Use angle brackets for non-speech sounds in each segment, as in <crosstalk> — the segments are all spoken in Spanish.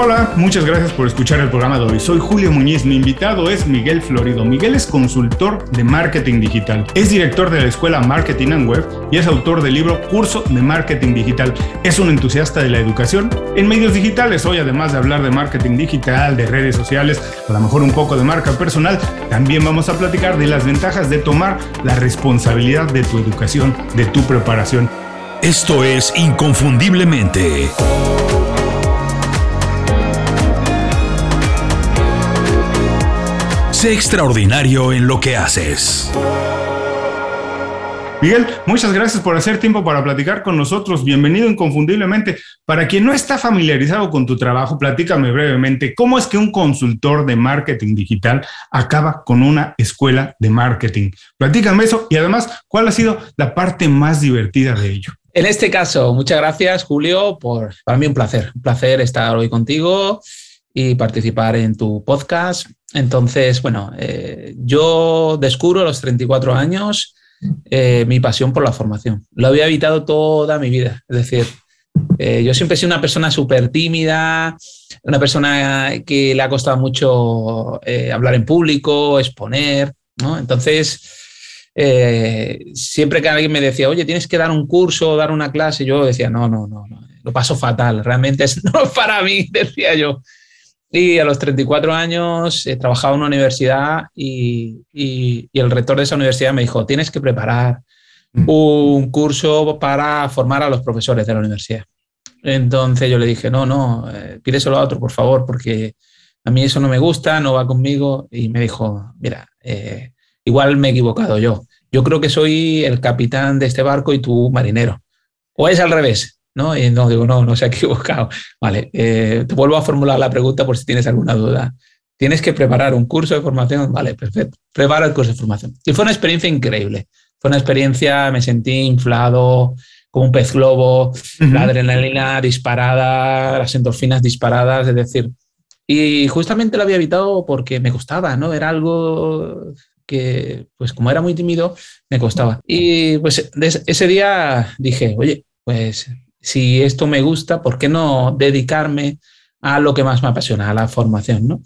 Hola, muchas gracias por escuchar el programa de hoy. Soy Julio Muñiz, mi invitado es Miguel Florido. Miguel es consultor de marketing digital, es director de la escuela Marketing and Web y es autor del libro Curso de Marketing Digital. Es un entusiasta de la educación en medios digitales. Hoy, además de hablar de marketing digital, de redes sociales, a lo mejor un poco de marca personal, también vamos a platicar de las ventajas de tomar la responsabilidad de tu educación, de tu preparación. Esto es Inconfundiblemente. Sé extraordinario en lo que haces. Miguel, muchas gracias por hacer tiempo para platicar con nosotros. Bienvenido inconfundiblemente. Para quien no está familiarizado con tu trabajo, platícame brevemente cómo es que un consultor de marketing digital acaba con una escuela de marketing. Platícame eso y además, ¿cuál ha sido la parte más divertida de ello? En este caso, muchas gracias, Julio, por para mí un placer, un placer estar hoy contigo y participar en tu podcast. Entonces, bueno, eh, yo descubro a los 34 años eh, mi pasión por la formación. Lo había evitado toda mi vida. Es decir, eh, yo siempre he sido una persona súper tímida, una persona que le ha costado mucho hablar en público, exponer. Entonces, siempre que alguien me decía, oye, tienes que dar un curso, dar una clase, yo decía, no, no, no, no lo paso fatal, realmente es, <laughs> no para mí, <laughs> decía yo. Y a los 34 años he trabajado en una universidad y, el rector de esa universidad me dijo, tienes que preparar mm. un curso para formar a los profesores de la universidad. Entonces yo le dije, no, no, eh, pídeselo a otro, por favor, porque a mí eso no me gusta, no va conmigo. Y me dijo, mira, eh, igual me he equivocado yo. Yo creo que soy el capitán de este barco y tú marinero. O es al revés. ¿No? Y no digo, no, no se ha <laughs> equivocado. Vale, eh, te vuelvo a formular la pregunta por si tienes alguna duda. ¿Tienes que preparar un curso de formación? Vale, perfecto. Prepara el curso de formación. Y fue una experiencia increíble. Fue una experiencia, me sentí inflado como un pez globo, la adrenalina disparada, las endorfinas disparadas, es decir, y justamente lo había evitado porque me gustaba, ¿no? Era algo que, pues como era muy tímido, me costaba. Y pues ese día dije, oye, pues si esto me gusta, ¿por qué no dedicarme a lo que más me apasiona, a la formación? ¿no?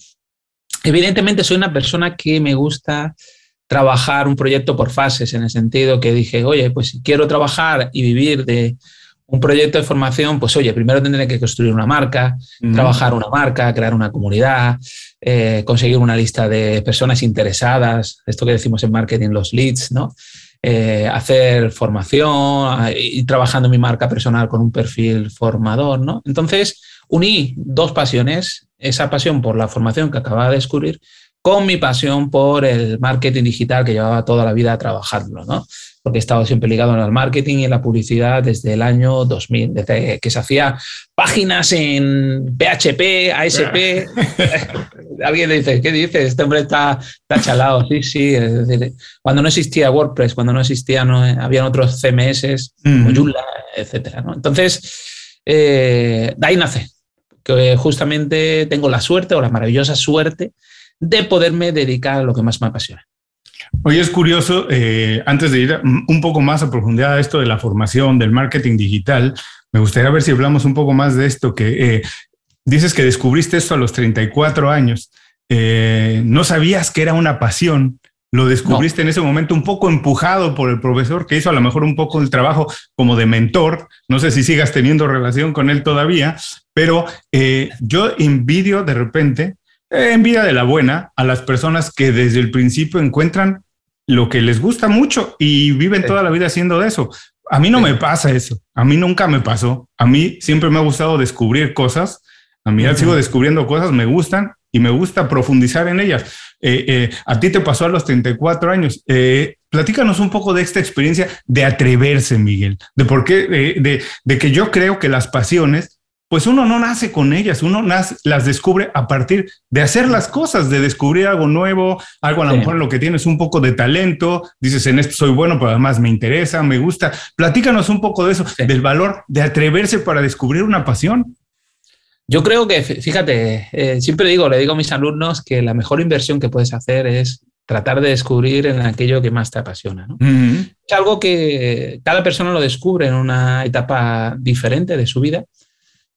Evidentemente soy una persona que me gusta trabajar un proyecto por fases, en el sentido que dije, oye, pues si quiero trabajar y vivir de un proyecto de formación, pues oye, primero tendré que construir una marca, trabajar una marca, crear una comunidad, eh, conseguir una lista de personas interesadas, esto que decimos en marketing, los leads, ¿no? Eh, hacer formación y trabajando mi marca personal con un perfil formador, ¿no? Entonces, uní dos pasiones, esa pasión por la formación que acababa de descubrir con mi pasión por el marketing digital que llevaba toda la vida trabajando, ¿no? porque he estado siempre ligado al marketing y en la publicidad desde el año 2000, desde que se hacía páginas en PHP, ASP. <laughs> Alguien dice, ¿qué dice? Este hombre está, está chalado. Sí, sí. cuando no existía WordPress, cuando no existía, no, habían otros CMS, como Joomla, etc. Entonces, eh, de ahí nace, que justamente tengo la suerte o la maravillosa suerte de poderme dedicar a lo que más me apasiona. Oye, es curioso, eh, antes de ir un poco más a profundidad a esto de la formación, del marketing digital, me gustaría ver si hablamos un poco más de esto, que eh, dices que descubriste esto a los 34 años. Eh, no sabías que era una pasión, lo descubriste en ese momento un poco empujado por el profesor que hizo a lo mejor un poco el trabajo como de mentor. No sé si sigas teniendo relación con él todavía, pero yo envidio de repente en vida de la buena a las personas que desde el principio encuentran lo que les gusta mucho y viven toda la vida haciendo eso. A mí no me pasa eso. A mí nunca me pasó. A mí siempre me ha gustado descubrir cosas. A mí sigo descubriendo cosas, me gustan y me gusta profundizar en ellas. Eh, eh, a ti te pasó a los 34 años. Eh, platícanos un poco de esta experiencia de atreverse, Miguel, de por qué, de, de que yo creo que las pasiones pues uno no nace con ellas, uno las descubre a partir de hacer las cosas, de descubrir algo nuevo, algo a lo mejor en lo que tienes un poco de talento, dices en esto soy bueno, pero además me interesa, me gusta. Platícanos un poco de eso, del valor de atreverse para descubrir una pasión. Yo creo que, fíjate, eh, siempre digo, le digo a mis alumnos que la mejor inversión que puedes hacer es tratar de descubrir en aquello que más te apasiona. Es algo que cada persona lo descubre en una etapa diferente de su vida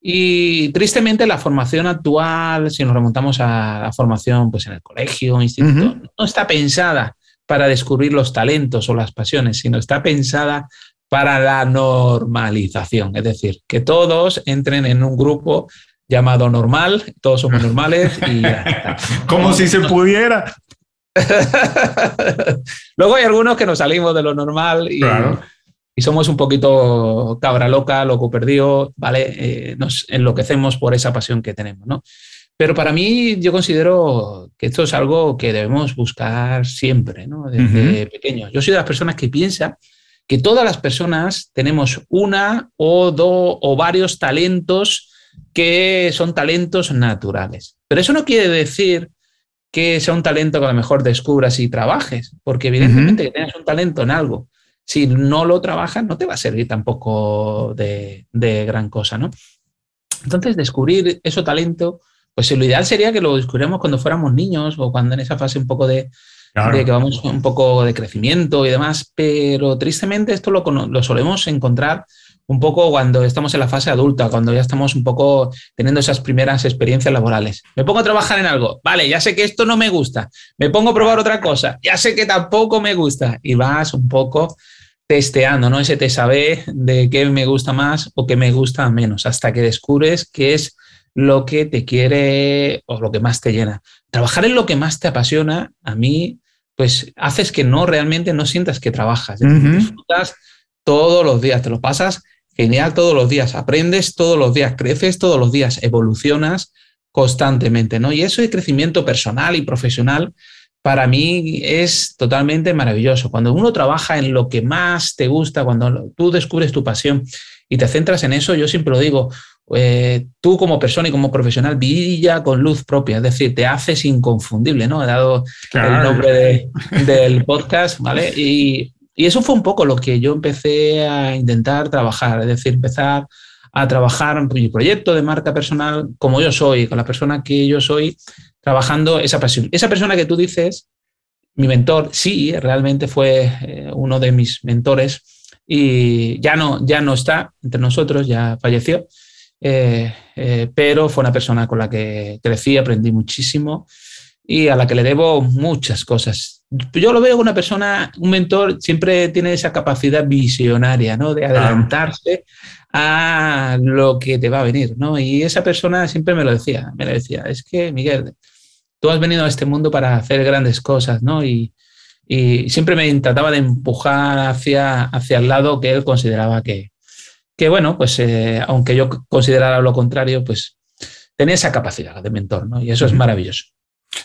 Y tristemente la formación actual, si nos remontamos a la formación pues, en el colegio, instituto, no está pensada para descubrir los talentos o las pasiones, sino está pensada para la normalización, es decir, que todos entren en un grupo llamado normal, todos somos <laughs> normales y <laughs> Como si se pudiera. <laughs> Luego hay algunos que nos salimos de lo normal y, y somos un poquito cabra loca, loco perdido, ¿vale? Eh, nos enloquecemos por esa pasión que tenemos, ¿no? Pero para mí yo considero que esto es algo que debemos buscar siempre, ¿no? Desde pequeños. Yo soy de las personas que piensa que todas las personas tenemos una o dos o varios talentos que son talentos naturales. Pero eso no quiere decir que sea un talento que a lo mejor descubras y trabajes, porque evidentemente que tengas un talento en algo, si no lo trabajas no te va a servir tampoco de, gran cosa, ¿no? Entonces, descubrir ese talento, pues lo ideal sería que lo descubriéramos cuando fuéramos niños o cuando en esa fase un poco de, de que vamos un poco de crecimiento y demás, pero tristemente esto lo, lo, solemos encontrar un poco cuando estamos en la fase adulta, cuando ya estamos un poco teniendo esas primeras experiencias laborales. Me pongo a trabajar en algo, vale, ya sé que esto no me gusta, me pongo a probar otra cosa, ya sé que tampoco me gusta y vas un poco testeando, ¿no? Ese te sabe de qué me gusta más o qué me gusta menos, hasta que descubres qué es lo que te quiere o lo que más te llena. Trabajar en lo que más te apasiona, a mí pues haces que no realmente no sientas que trabajas. Disfrutas todos los días, te lo pasas genial todos los días, aprendes todos los días, creces todos los días, evolucionas constantemente, ¿no? Y eso de crecimiento personal y profesional para mí es totalmente maravilloso. Cuando uno trabaja en lo que más te gusta, cuando tú descubres tu pasión y te centras en eso, yo siempre lo digo, eh, tú como persona y como profesional brilla con luz propia, es decir, te haces inconfundible, ¿no? He dado el nombre del podcast, ¿vale? <laughs> Y, eso fue un poco lo que yo empecé a intentar trabajar, es decir, empezar a trabajar en mi proyecto de marca personal como yo soy, con la persona que yo soy, trabajando esa pasión. Esa persona que tú dices, mi mentor, sí, realmente fue eh, uno de mis mentores y ya no, ya no está entre nosotros, ya falleció. Eh, eh, pero fue una persona con la que crecí, aprendí muchísimo y a la que le debo muchas cosas. Yo lo veo como una persona, un mentor siempre tiene esa capacidad visionaria, ¿no? De adelantarse a lo que te va a venir, ¿no? Y esa persona siempre me lo decía, me lo decía, es que Miguel, tú has venido a este mundo para hacer grandes cosas, ¿no? Y, y siempre me trataba de empujar hacia, hacia el lado que él consideraba que, que bueno, pues eh, aunque yo considerara lo contrario, pues tenía esa capacidad de mentor, ¿no? Y eso es maravilloso.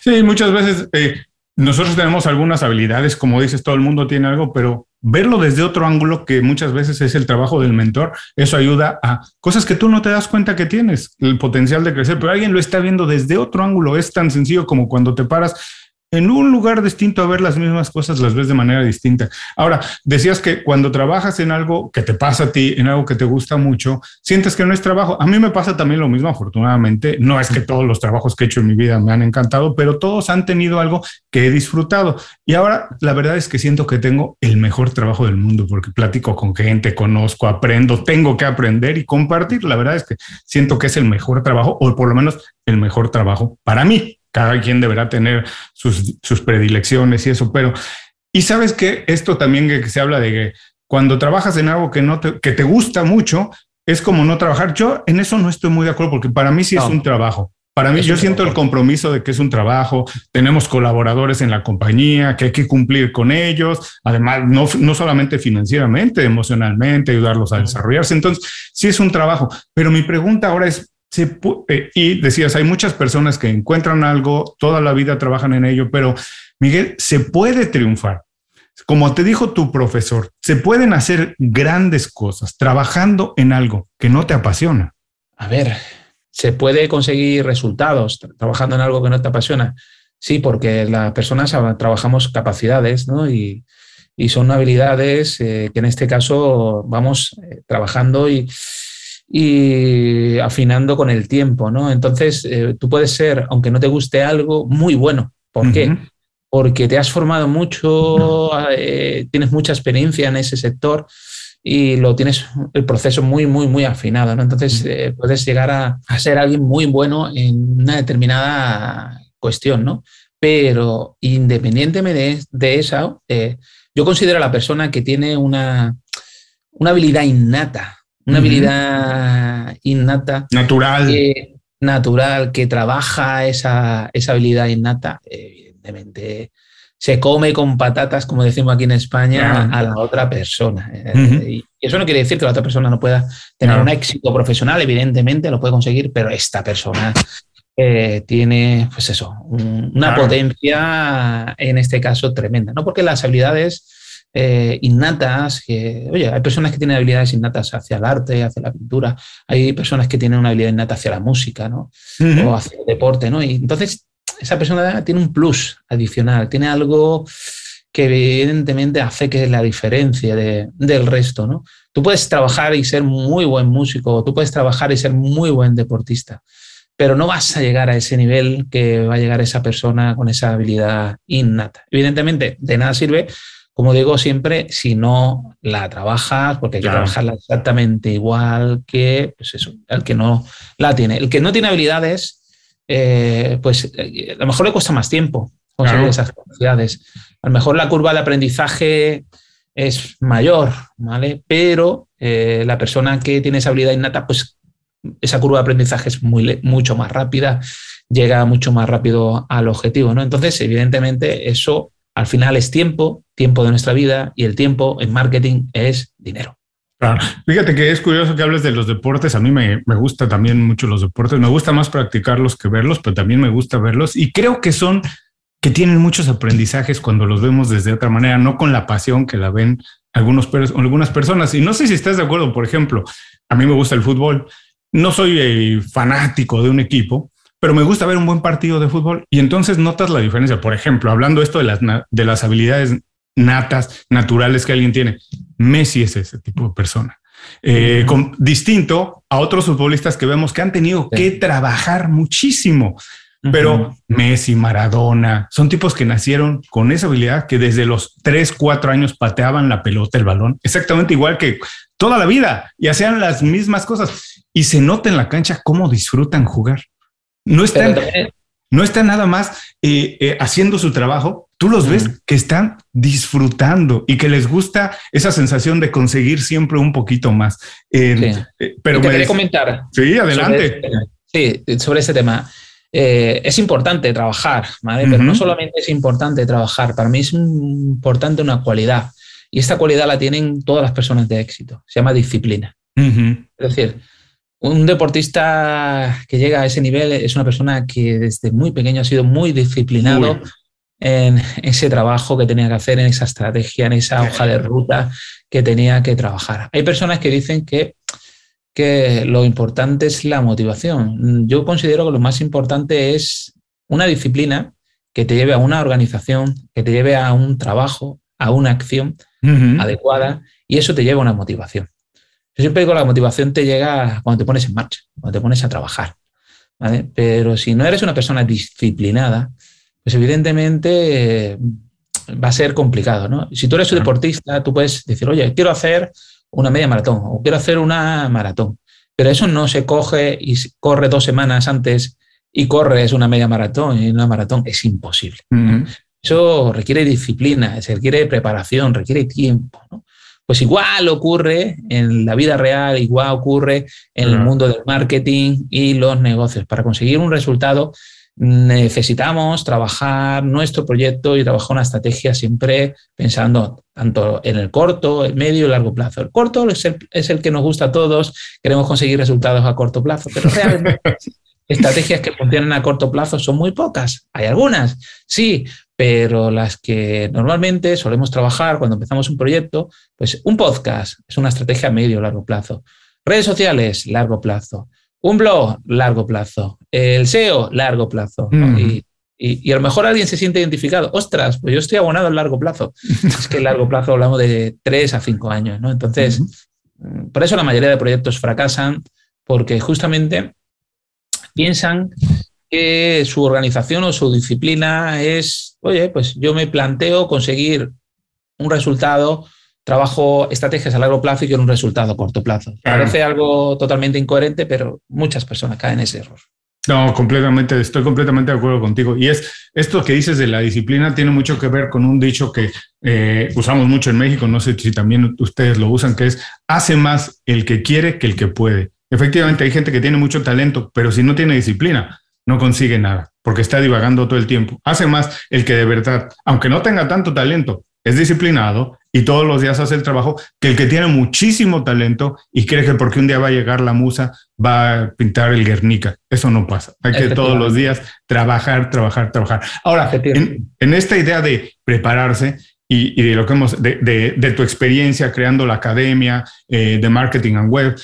Sí, muchas veces eh, nosotros tenemos algunas habilidades, como dices, todo el mundo tiene algo, pero verlo desde otro ángulo, que muchas veces es el trabajo del mentor, eso ayuda a cosas que tú no te das cuenta que tienes, el potencial de crecer, pero alguien lo está viendo desde otro ángulo. Es tan sencillo como cuando te paras en un lugar distinto a ver las mismas cosas, las ves de manera distinta. Ahora, decías que cuando trabajas en algo que te pasa a ti, en algo que te gusta mucho, sientes que no es trabajo. A mí me pasa también lo mismo, afortunadamente. No es que todos los trabajos que he hecho en mi vida me han encantado, pero todos han tenido algo que he disfrutado. Y ahora la verdad es que siento que tengo el mejor trabajo del mundo porque platico con gente, conozco, aprendo, tengo que aprender y compartir. La verdad es que siento que es el mejor trabajo o por lo menos el mejor trabajo para mí cada quien deberá tener sus, predilecciones y eso, pero, y sabes que esto también que se habla de que cuando trabajas en algo que, no te, que te gusta mucho, es como no trabajar. Yo en eso no estoy muy de acuerdo porque para mí sí es un trabajo. Para mí, yo siento el compromiso de que es un trabajo, tenemos colaboradores en la compañía, que hay que cumplir con ellos, además, no, no solamente financieramente, emocionalmente, ayudarlos a desarrollarse. Entonces, sí es un trabajo, pero mi pregunta ahora es, eh, y decías, hay muchas personas que encuentran algo, toda la vida trabajan en ello, pero Miguel, se puede triunfar. Como te dijo tu profesor, se pueden hacer grandes cosas trabajando en algo que no te apasiona. A ver, se puede conseguir resultados trabajando en algo que no te apasiona. Sí, porque las personas trabajamos capacidades, ¿no? Y, son habilidades eh, que en este caso vamos eh, trabajando y, y afinando con el tiempo, ¿no? Entonces, eh, tú puedes ser, aunque no te guste algo, muy bueno. ¿Por qué? Porque te has formado mucho, eh, tienes mucha experiencia en ese sector y lo tienes el proceso muy, muy, muy afinado. ¿no? Entonces eh, puedes llegar a, a, ser alguien muy bueno en una determinada cuestión, ¿no? Pero independientemente de, de eso, eh, yo considero a la persona que tiene una, una habilidad innata, una habilidad innata. Natural. Que, natural, que trabaja esa, esa habilidad innata, evidentemente se come con patatas, como decimos aquí en España, a la otra persona. Y eso no quiere decir que la otra persona no pueda tener un éxito profesional, evidentemente lo puede conseguir, pero esta persona eh, tiene, pues eso, una potencia, en este caso, tremenda, ¿no? Porque las habilidades eh, innatas, que, oye, hay personas que tienen habilidades innatas hacia el arte, hacia la pintura, hay personas que tienen una habilidad innata hacia la música, ¿no? O hacia el deporte, ¿no? Y entonces esa persona tiene un plus adicional, tiene algo que evidentemente hace que la diferencia del resto, ¿no? Tú puedes trabajar y ser muy buen músico, tú puedes trabajar y ser muy buen deportista, pero no vas a llegar a ese nivel que va a llegar esa persona con esa habilidad innata. Evidentemente, de nada sirve, como digo siempre, si no la trabajas, porque hay que trabajarla exactamente igual que pues eso, el que no la tiene. El que no tiene habilidades eh, pues eh, a lo mejor le cuesta más tiempo conseguir esas capacidades. A lo mejor la curva de aprendizaje es mayor, ¿vale? Pero eh, la persona que tiene esa habilidad innata, pues esa curva de aprendizaje es muy, mucho más rápida, llega mucho más rápido al objetivo, ¿no? Entonces, evidentemente, eso al final es tiempo, tiempo de nuestra vida, y el tiempo en marketing es dinero. Fíjate que es curioso que hables de los deportes. A mí me, me, gusta también mucho los deportes. Me gusta más practicarlos que verlos, pero también me gusta verlos. Y creo que son, que tienen muchos aprendizajes cuando los vemos desde otra manera, no con la pasión que la ven algunos, algunas personas. Y no sé si estás de acuerdo, por ejemplo, a mí me gusta el fútbol. No soy eh, fanático de un equipo, pero me gusta ver un buen partido de fútbol. Y entonces notas la diferencia. Por ejemplo, hablando esto de las, de las habilidades natas, naturales que alguien tiene. Messi es ese tipo de persona. Eh, con, distinto a otros futbolistas que vemos que han tenido que trabajar muchísimo. Pero Messi, Maradona, son tipos que nacieron con esa habilidad que desde los 3, 4 años pateaban la pelota, el balón, exactamente igual que toda la vida y hacían las mismas cosas. Y se nota en la cancha cómo disfrutan jugar. No están, no está nada más eh, eh, haciendo su trabajo, tú los ves que están disfrutando y que les gusta esa sensación de conseguir siempre un poquito más. Eh, pero te quería comentar. Sí, adelante. sí, sobre ese tema. es importante trabajar, ¿vale? Pero no solamente es importante trabajar, para mí es importante una cualidad. Y esta cualidad la tienen todas las personas de éxito. Se llama disciplina. Es decir, un deportista que llega a ese nivel es una persona que desde muy pequeño ha sido muy disciplinado en ese trabajo que tenía que hacer, en esa estrategia, en esa hoja de ruta que tenía que trabajar. Hay personas que dicen que, que lo importante es la motivación. Yo considero que lo más importante es una disciplina que te lleve a una organización, que te lleve a un trabajo, a una acción adecuada y eso te lleva a una motivación. Yo siempre digo, la motivación te llega cuando te pones en marcha, cuando te pones a trabajar. Pero si no eres una persona disciplinada, pues evidentemente eh, va a ser complicado. ¿no? Si tú eres un deportista, tú puedes decir, oye, quiero hacer una media maratón o quiero hacer una maratón. Pero eso no se coge y corre dos semanas antes y corres una media maratón y una maratón. Es imposible. Eso requiere disciplina, se requiere preparación, requiere tiempo. ¿no? Pues igual ocurre en la vida real, igual ocurre en el mundo del marketing y los negocios. Para conseguir un resultado necesitamos trabajar nuestro proyecto y trabajar una estrategia siempre pensando tanto en el corto, el medio y el largo plazo. El corto es el, es el que nos gusta a todos, queremos conseguir resultados a corto plazo, pero <laughs> realmente estrategias que funcionan a corto plazo son muy pocas. Hay algunas, sí, pero las que normalmente solemos trabajar cuando empezamos un proyecto, pues un podcast es una estrategia a medio o largo plazo. Redes sociales, largo plazo. Un blog, largo plazo. El SEO, largo plazo. Y, a lo mejor alguien se siente identificado. Ostras, pues yo estoy abonado al largo plazo. <laughs> es que el largo plazo hablamos de tres a cinco años, ¿no? Entonces, por eso la mayoría de proyectos fracasan, porque justamente piensan que su organización o su disciplina es, oye, pues yo me planteo conseguir un resultado trabajo estrategias a largo plazo y quiero un resultado a corto plazo. Parece algo totalmente incoherente, pero muchas personas caen en ese error. No, completamente, estoy completamente de acuerdo contigo. Y es esto que dices de la disciplina tiene mucho que ver con un dicho que eh, usamos mucho en México, no sé si también ustedes lo usan, que es hace más el que quiere que el que puede. Efectivamente, hay gente que tiene mucho talento, pero si no tiene disciplina, no consigue nada, porque está divagando todo el tiempo. Hace más el que de verdad, aunque no tenga tanto talento, es disciplinado y todos los días hace el trabajo que el que tiene muchísimo talento y cree que porque un día va a llegar la musa va a pintar el Guernica. Eso no pasa. Hay que todos los días trabajar, trabajar, trabajar. Ahora, en, esta idea de prepararse y, de lo que hemos, de, tu experiencia creando la academia eh, de marketing and web,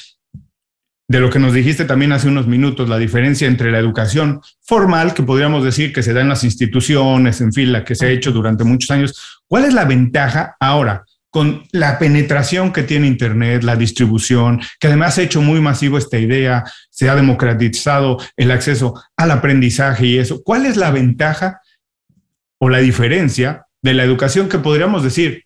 de lo que nos dijiste también hace unos minutos, la diferencia entre la educación formal, que podríamos decir que se da en las instituciones, en fin, la que se ha hecho durante muchos años. ¿Cuál es la ventaja ahora con la penetración que tiene Internet, la distribución, que además ha hecho muy masivo esta idea, se ha democratizado el acceso al aprendizaje y eso? ¿Cuál es la ventaja o la diferencia de la educación que podríamos decir,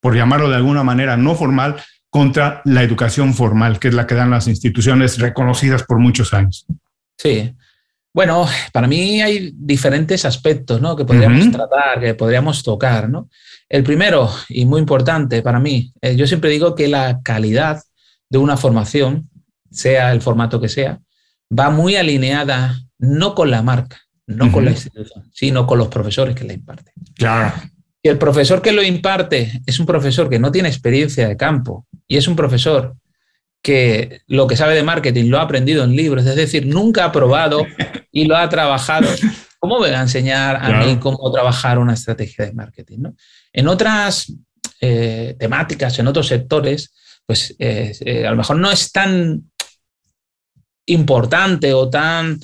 por llamarlo de alguna manera, no formal, contra la educación formal, que es la que dan las instituciones reconocidas por muchos años. Sí. Bueno, para mí hay diferentes aspectos ¿no? que podríamos tratar, que podríamos tocar. ¿no? El primero, y muy importante para mí, eh, yo siempre digo que la calidad de una formación, sea el formato que sea, va muy alineada no con la marca, no con la institución, sino con los profesores que la imparten. Claro el profesor que lo imparte es un profesor que no tiene experiencia de campo y es un profesor que lo que sabe de marketing lo ha aprendido en libros, es decir, nunca ha probado y lo ha trabajado, <laughs> ¿cómo me va a enseñar a mí cómo trabajar una estrategia de marketing? En otras eh, temáticas, en otros sectores, pues eh, eh, a lo mejor no es tan importante o tan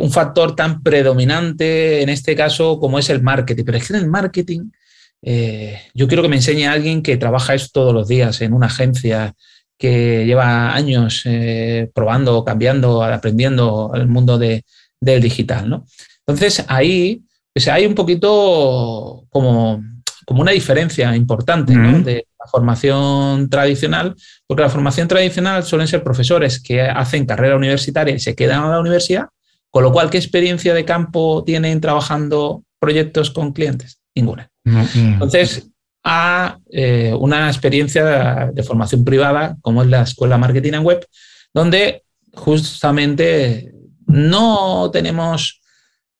un factor tan predominante en este caso como es el marketing. Pero es que en el marketing eh, yo quiero que me enseñe a alguien que trabaja esto todos los días en una agencia, que lleva años eh, probando, cambiando, aprendiendo el mundo del digital. ¿no? Entonces ahí pues hay un poquito como, como una diferencia importante de la formación tradicional, porque la formación tradicional suelen ser profesores que hacen carrera universitaria y se quedan a la universidad con lo cual, ¿qué experiencia de campo tienen trabajando proyectos con clientes? Ninguna. Entonces, a eh, una experiencia de, formación privada, como es la Escuela Marketing and Web, donde justamente no tenemos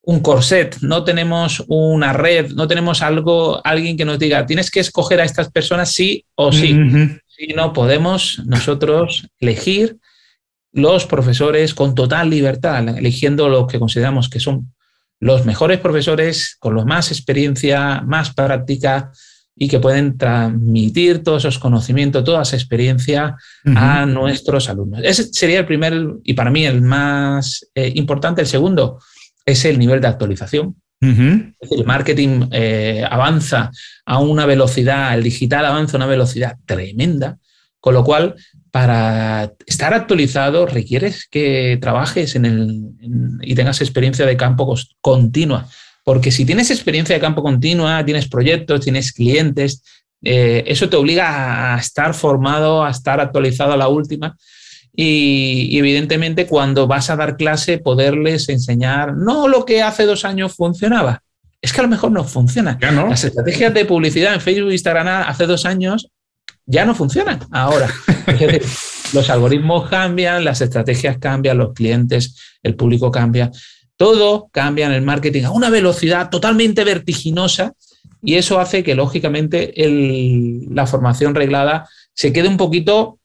un corset, no tenemos una red, no tenemos algo, alguien que nos diga, tienes que escoger a estas personas sí o sí. Si no podemos nosotros elegir los profesores con total libertad, eligiendo lo que consideramos que son los mejores profesores, con los más experiencia, más práctica y que pueden transmitir todos esos conocimientos, toda esa experiencia a nuestros alumnos. Ese sería el primer y para mí el más eh, importante. El segundo es el nivel de actualización. el marketing eh, avanza a una velocidad, el digital avanza a una velocidad tremenda, con lo cual para estar actualizado requieres que trabajes en el, y tengas experiencia de campo continua. Porque si tienes experiencia de campo continua, tienes proyectos, tienes clientes, eh, eso te obliga a estar formado, a estar actualizado a la última. Y, evidentemente cuando vas a dar clase, poderles enseñar no lo que hace dos años funcionaba. Es que a lo mejor no funciona. Las estrategias de publicidad en Facebook e Instagram hace dos años ya no funcionan ahora. <laughs> los algoritmos cambian, las estrategias cambian, los clientes, el público cambia. Todo cambia en el marketing a una velocidad totalmente vertiginosa y eso hace que, lógicamente, la formación reglada se quede un poquito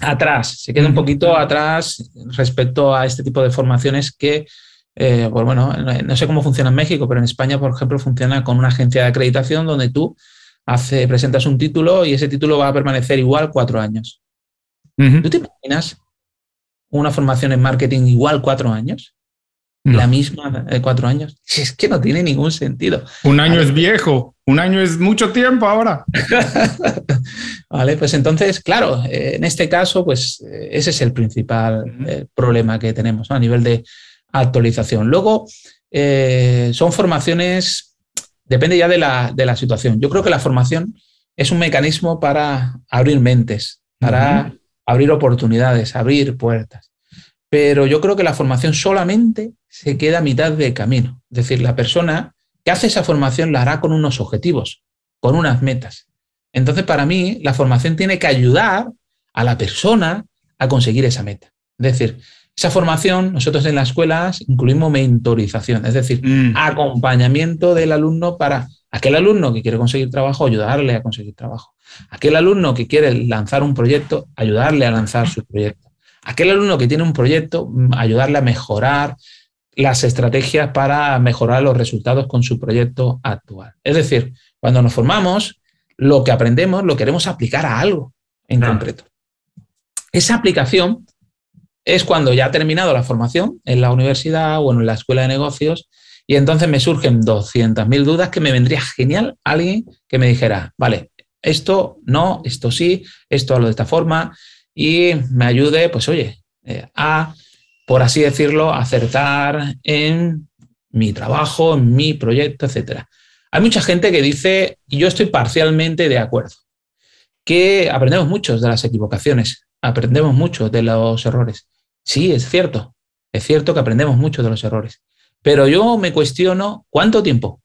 atrás, se quede un poquito atrás respecto a este tipo de formaciones que, eh, pues bueno, no sé cómo funciona en México, pero en España, por ejemplo, funciona con una agencia de acreditación donde tú hace, presentas un título y ese título va a permanecer igual cuatro años. ¿Tú te imaginas una formación en marketing igual cuatro años? La misma de cuatro años. Es que no tiene ningún sentido. Un año es viejo, un año es mucho tiempo ahora. <laughs> vale, pues entonces, claro, eh, en este caso, pues eh, ese es el principal eh, problema que tenemos a nivel de actualización. Luego, son formaciones depende ya de la, situación. Yo creo que la formación es un mecanismo para abrir mentes, para abrir oportunidades, abrir puertas. Pero yo creo que la formación solamente se queda a mitad de camino. Es decir, la persona que hace esa formación la hará con unos objetivos, con unas metas. Entonces, para mí, la formación tiene que ayudar a la persona a conseguir esa meta. Es decir, esa formación, nosotros en las escuelas incluimos mentorización, es decir, mm. acompañamiento del alumno para aquel alumno que quiere conseguir trabajo, ayudarle a conseguir trabajo. Aquel alumno que quiere lanzar un proyecto, ayudarle a lanzar su proyecto. Aquel alumno que tiene un proyecto, mm, ayudarle a mejorar las estrategias para mejorar los resultados con su proyecto actual. Es decir, cuando nos formamos, lo que aprendemos lo queremos aplicar a algo en concreto. Esa aplicación es cuando ya ha terminado la formación en la universidad o en la escuela de negocios y entonces me surgen 200.000 dudas que me vendría genial alguien que me dijera, vale, esto no, esto sí, esto lo de esta forma y me ayude, pues oye, eh, a, por así decirlo, acertar en mi trabajo, en mi proyecto, etc. Hay mucha gente que dice, y yo estoy parcialmente de acuerdo, que aprendemos mucho de las equivocaciones, aprendemos mucho de los errores. Sí, es cierto, es cierto que aprendemos mucho de los errores, pero yo me cuestiono cuánto tiempo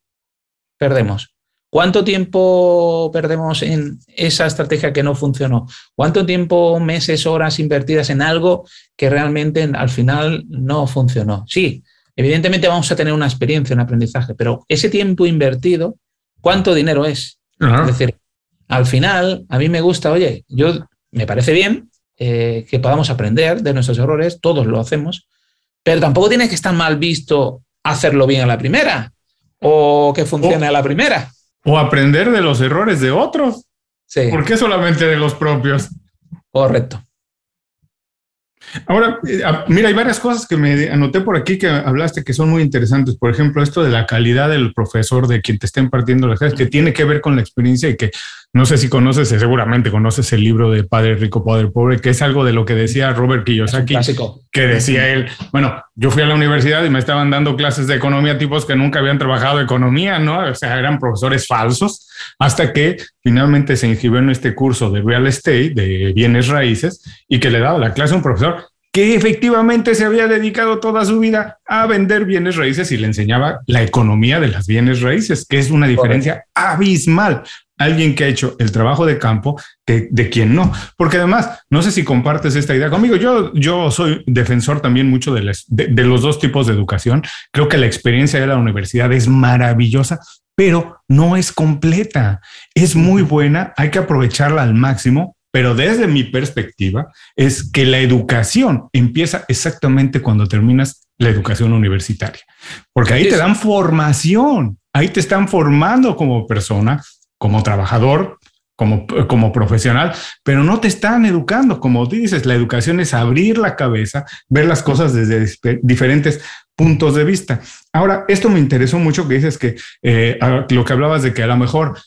perdemos. ¿Cuánto tiempo perdemos en esa estrategia que no funcionó? ¿Cuánto tiempo, meses, horas invertidas en algo que realmente al final no funcionó? Sí, evidentemente vamos a tener una experiencia, un aprendizaje, pero ese tiempo invertido, ¿cuánto dinero es? Es decir, al final, a mí me gusta, oye, yo me parece bien eh, que podamos aprender de nuestros errores, todos lo hacemos, pero tampoco tiene que estar mal visto hacerlo bien a la primera o que funcione a la primera. O aprender de los errores de otros. Sí. ¿Por qué solamente de los propios? Correcto. Ahora, eh, mira, hay varias cosas que me anoté por aquí que hablaste que son muy interesantes. Por ejemplo, esto de la calidad del profesor, de quien te está impartiendo las clases, que tiene que ver con la experiencia y que no sé si conoces, seguramente conoces el libro de Padre Rico, Padre Pobre, que es algo de lo que decía Robert Kiyosaki, que decía él, bueno, yo fui a la universidad y me estaban dando clases de economía tipos que nunca habían trabajado economía, ¿no? O sea, eran profesores falsos, hasta que finalmente se inscribió en este curso de real estate, de bienes raíces, y que le daba la clase a un profesor que efectivamente se había dedicado toda su vida a vender bienes raíces y le enseñaba la economía de las bienes raíces, que es una diferencia abismal alguien que ha hecho el trabajo de campo que, de quien no. Porque además, no sé si compartes esta idea conmigo, yo, yo soy defensor también mucho de, de, los dos tipos de educación. Creo que la experiencia de la universidad es maravillosa, pero no es completa. Es muy buena, hay que aprovecharla al máximo. Pero desde mi perspectiva es que la educación empieza exactamente cuando terminas la educación universitaria, porque ahí te dan formación, ahí te están formando como persona, como trabajador, como, como profesional, pero no te están educando. Como dices, la educación es abrir la cabeza, ver las cosas desde diferentes puntos de vista. Ahora, esto me interesó mucho que dices que eh, lo que hablabas de que a lo mejor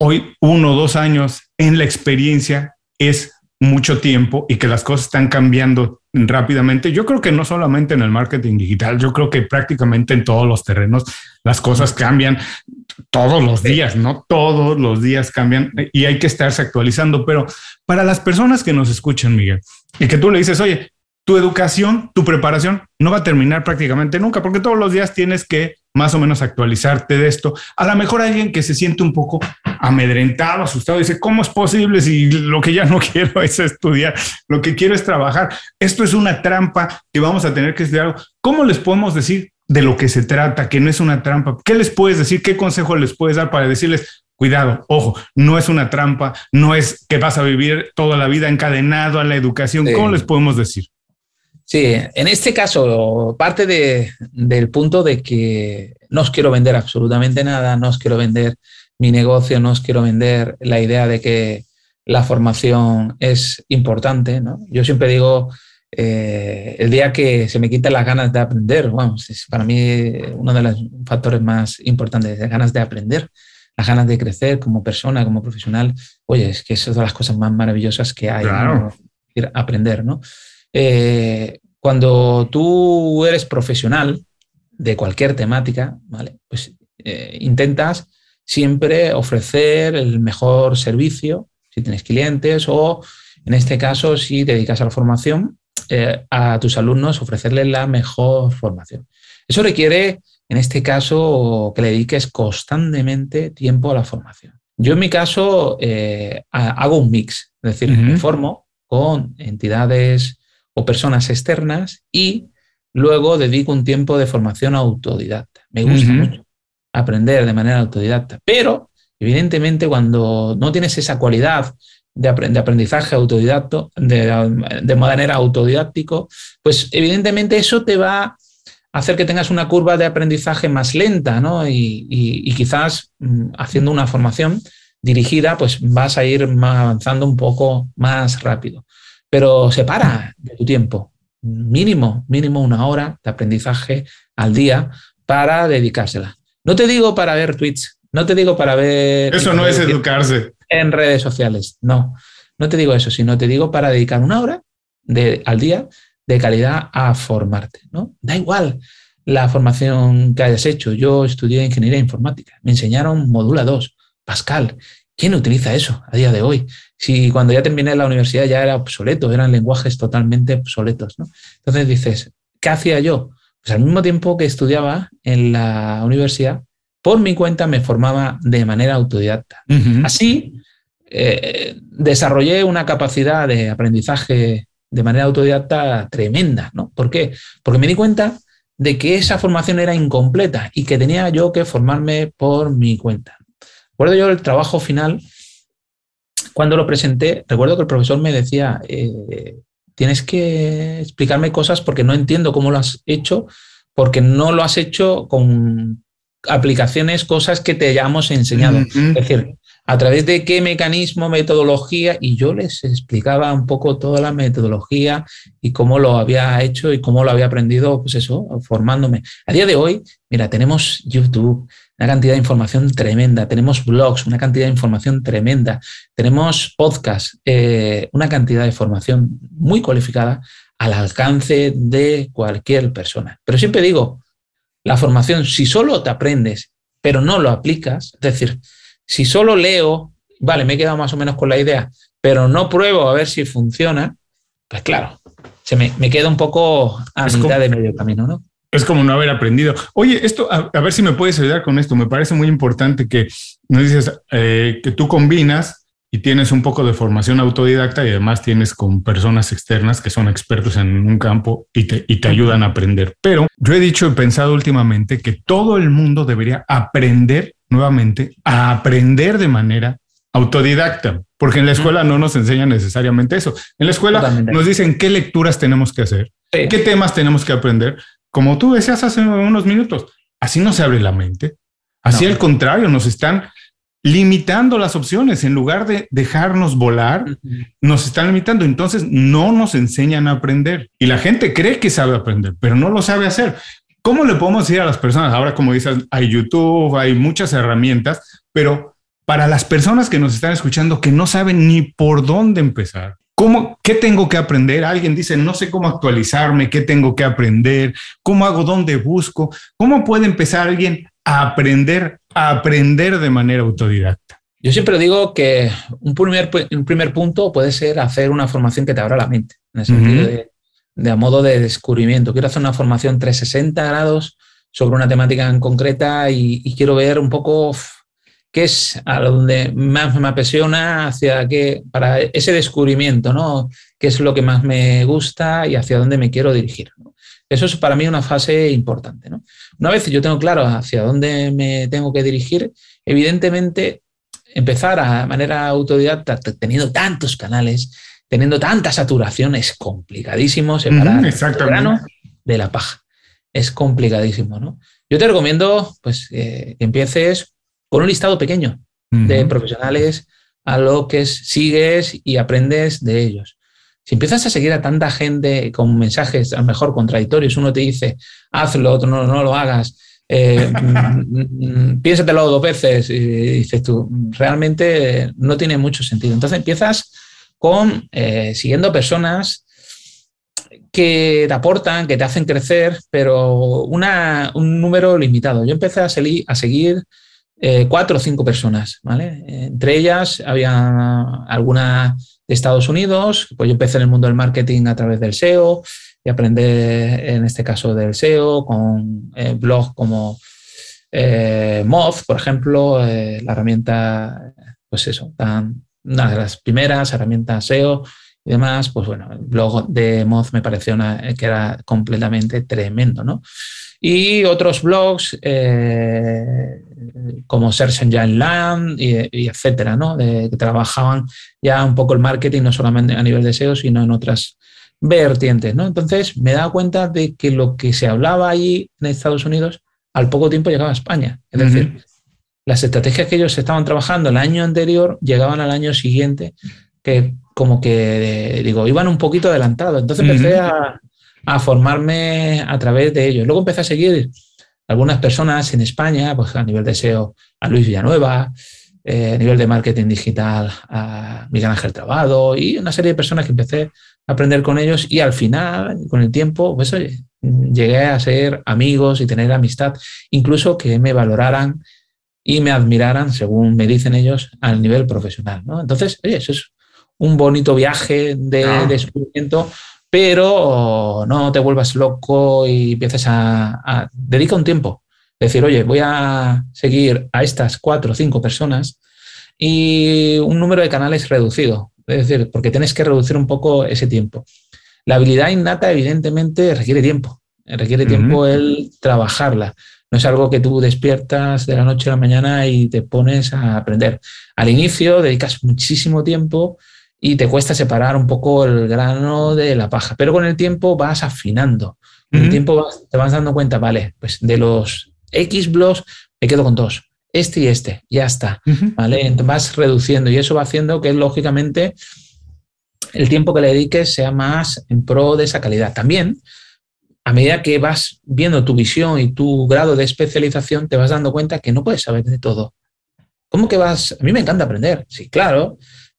hoy uno o dos años en la experiencia es mucho tiempo y que las cosas están cambiando rápidamente. Yo creo que no solamente en el marketing digital, yo creo que prácticamente en todos los terrenos las cosas cambian todos los días, ¿no? Todos los días cambian y hay que estarse actualizando. Pero para las personas que nos escuchan, Miguel, y que tú le dices, oye, tu educación, tu preparación no va a terminar prácticamente nunca, porque todos los días tienes que más o menos actualizarte de esto. A lo mejor alguien que se siente un poco amedrentado, asustado, dice, ¿cómo es posible si lo que ya no <laughs> quiero es estudiar, lo que quiero es trabajar? Esto es una trampa que vamos a tener que estudiar. ¿Cómo les podemos decir de lo que se trata, que no es una trampa? ¿Qué les puedes decir? ¿Qué consejo les puedes dar para decirles, cuidado, ojo, no es una trampa, no es que vas a vivir toda la vida encadenado a la educación? ¿Cómo les podemos decir? Sí, en este caso, parte del punto de que no os quiero vender absolutamente nada, no os quiero vender mi negocio, no os quiero vender la idea de que la formación es importante. ¿no? Yo siempre digo, eh, el día que se me quiten las ganas de aprender, es para mí uno de los factores más importantes, las ganas de aprender, las ganas de crecer como persona, como profesional. Oye, es que eso es de las cosas más maravillosas que hay, aprender, ¿no? Eh, cuando tú eres profesional de cualquier temática, ¿vale? Pues eh, intentas siempre ofrecer el mejor servicio si tienes clientes o en este caso si te dedicas a la formación, eh, a tus alumnos ofrecerles la mejor formación. Eso requiere, en este caso, que le dediques constantemente tiempo a la formación. Yo en mi caso eh, hago un mix, es decir, me formo con entidades o personas externas y luego dedico un tiempo de formación autodidacta. Me gusta mucho aprender de manera autodidacta, pero evidentemente cuando no tienes esa cualidad de, aprendizaje autodidacto, de, manera autodidáctico, pues evidentemente eso te va a hacer que tengas una curva de aprendizaje más lenta, ¿no? Y, quizás mm, haciendo una formación dirigida, pues vas a ir avanzando un poco más rápido. Pero separa de tu tiempo, mínimo, mínimo una hora de aprendizaje al día para dedicársela. No te digo para ver tweets, no te digo para ver... Eso no es educarse en redes sociales. No, no te digo eso, sino te digo para dedicar una hora de, al día de calidad a formarte. ¿no? Da igual la formación que hayas hecho. Yo estudié ingeniería informática. Me enseñaron Modula 2, Pascal. ¿Quién utiliza eso a día de hoy? Si cuando ya terminé la universidad ya era obsoleto, eran lenguajes totalmente obsoletos. ¿no? Entonces dices, ¿qué hacía yo? Pues al mismo tiempo que estudiaba en la universidad, por mi cuenta me formaba de manera autodidacta. Así, eh, desarrollé una capacidad de aprendizaje de manera autodidacta tremenda. ¿no? ¿Por qué? Porque me di cuenta de que esa formación era incompleta y que tenía yo que formarme por mi cuenta. Recuerdo yo el trabajo final, cuando lo presenté, recuerdo que el profesor me decía, eh, tienes que explicarme cosas porque no entiendo cómo lo has hecho, porque no lo has hecho con aplicaciones, cosas que te hayamos enseñado. Es decir, a través de qué mecanismo, metodología, y yo les explicaba un poco toda la metodología y cómo lo había hecho y cómo lo había aprendido, pues eso, formándome. A día de hoy, mira, tenemos YouTube, una cantidad de información tremenda, tenemos blogs, una cantidad de información tremenda, tenemos podcasts, eh, una cantidad de información muy cualificada al alcance de cualquier persona. Pero siempre digo, la formación, si solo te aprendes, pero no lo aplicas, es decir, si solo leo, vale, me he quedado más o menos con la idea, pero no pruebo a ver si funciona, pues claro, se me, queda un poco a mitad de medio camino, ¿no? Es como no haber aprendido. Oye, esto, a, ver si me puedes ayudar con esto. Me parece muy importante que nos dices eh, que tú combinas y tienes un poco de formación autodidacta y además tienes con personas externas que son expertos en un campo y te, y te ayudan a aprender. Pero yo he dicho y pensado últimamente que todo el mundo debería aprender nuevamente a aprender de manera autodidacta, porque en la escuela no nos enseñan necesariamente eso. En la escuela nos dicen qué lecturas tenemos que hacer, qué temas tenemos que aprender. Como tú decías hace unos minutos, así no se abre la mente. Así al contrario, nos están limitando las opciones en lugar de dejarnos volar, nos están limitando. Entonces no nos enseñan a aprender y la gente cree que sabe aprender, pero no lo sabe hacer. ¿Cómo le podemos decir a las personas? Ahora, como dices, hay YouTube, hay muchas herramientas, pero para las personas que nos están escuchando que no saben ni por dónde empezar, ¿Cómo, ¿Qué tengo que aprender? Alguien dice, no sé cómo actualizarme, qué tengo que aprender, cómo hago, dónde busco. ¿Cómo puede empezar alguien a aprender, a aprender de manera autodidacta? Yo siempre digo que un primer, un primer punto puede ser hacer una formación que te abra la mente, en el sentido de, a modo de descubrimiento. Quiero hacer una formación 360 grados sobre una temática en concreta y, quiero ver un poco qué es a donde más me apasiona, hacia qué, para ese descubrimiento, ¿no? ¿Qué es lo que más me gusta y hacia dónde me quiero dirigir? Eso es para mí una fase importante. Una vez yo tengo claro hacia dónde me tengo que dirigir, evidentemente empezar a manera autodidacta, teniendo tantos canales, teniendo tanta saturación, es complicadísimo separar el grano de la paja. Es complicadísimo, ¿no? Yo te recomiendo pues, que empieces con un listado pequeño de profesionales a lo que sigues y aprendes de ellos. Si empiezas a seguir a tanta gente con mensajes a lo mejor contradictorios, uno te dice, hazlo, otro no, no lo hagas, eh, <laughs> mm, mm, piénsatelo dos veces y dices tú, realmente no tiene mucho sentido. Entonces empiezas con eh, siguiendo personas que te aportan, que te hacen crecer, pero una, un número limitado. Yo empecé a seguir eh, cuatro o cinco personas, ¿vale? Entre ellas había alguna de Estados Unidos, pues yo empecé en el mundo del marketing a través del SEO y aprendí en este caso del SEO con eh, blogs como eh, Moz, por ejemplo, eh, la herramienta, pues eso, una de las primeras herramientas SEO y demás, pues bueno, el blog de Moz me pareció que era completamente tremendo, ¿no? Y otros blogs eh, como Search Engine Land y, etcétera, ¿no? que trabajaban ya un poco el marketing, no solamente a nivel de SEO, sino en otras vertientes, ¿no? Entonces me he dado cuenta de que lo que se hablaba allí en Estados Unidos al poco tiempo llegaba a España. Es decir, las estrategias que ellos estaban trabajando el año anterior llegaban al año siguiente, que como que, digo, iban un poquito adelantados. Entonces empecé a, formarme a través de ellos. Luego empecé a seguir algunas personas en España, pues a nivel de SEO, a Luis Villanueva, eh, a nivel de marketing digital, a Miguel Ángel Trabado y una serie de personas que empecé a aprender con ellos y al final, con el tiempo, pues oye, llegué a ser amigos y tener amistad, incluso que me valoraran y me admiraran, según me dicen ellos, al nivel profesional. ¿no? Entonces, oye, eso es un bonito viaje de ah. descubrimiento, pero no te vuelvas loco y empieces a, a dedica un tiempo. Decir, oye, voy a seguir a estas cuatro o cinco personas y un número de canales reducido. Es decir, porque tienes que reducir un poco ese tiempo. La habilidad innata, evidentemente, requiere tiempo. Requiere tiempo el trabajarla. No es algo que tú despiertas de la noche a la mañana y te pones a aprender. Al inicio dedicas muchísimo tiempo y te cuesta separar un poco el grano de la paja, pero con el tiempo vas afinando. Con el tiempo te vas dando cuenta, vale, pues de los X blogs me quedo con dos, este y este, ya está, ¿vale? Entonces vas reduciendo y eso va haciendo que lógicamente el tiempo que le dediques sea más en pro de esa calidad. También, a medida que vas viendo tu visión y tu grado de especialización, te vas dando cuenta que no puedes saber de todo. ¿Cómo que vas? A mí me encanta aprender, sí, claro,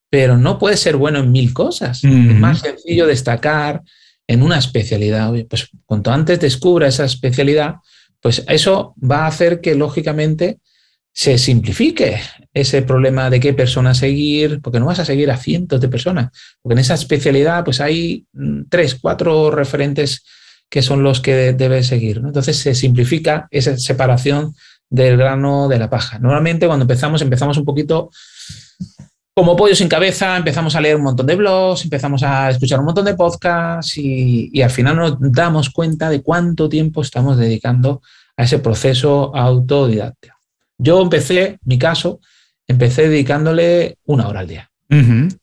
pero no puedes ser bueno en mil cosas. Es más sencillo destacar en una especialidad. Pues cuanto antes descubra esa especialidad, pues eso va a hacer que lógicamente se simplifique ese problema de qué persona seguir, porque no vas a seguir a cientos de personas, porque en esa especialidad pues hay mm, tres, cuatro referentes que son los que debes seguir. Entonces se simplifica esa separación del grano de la paja. Normalmente cuando empezamos, empezamos un poquito como pollo sin cabeza, empezamos a leer un montón de blogs, empezamos a escuchar un montón de podcasts y, y al final nos damos cuenta de cuánto tiempo estamos dedicando a ese proceso autodidacta. Yo empecé, mi caso, empecé dedicándole una hora al día.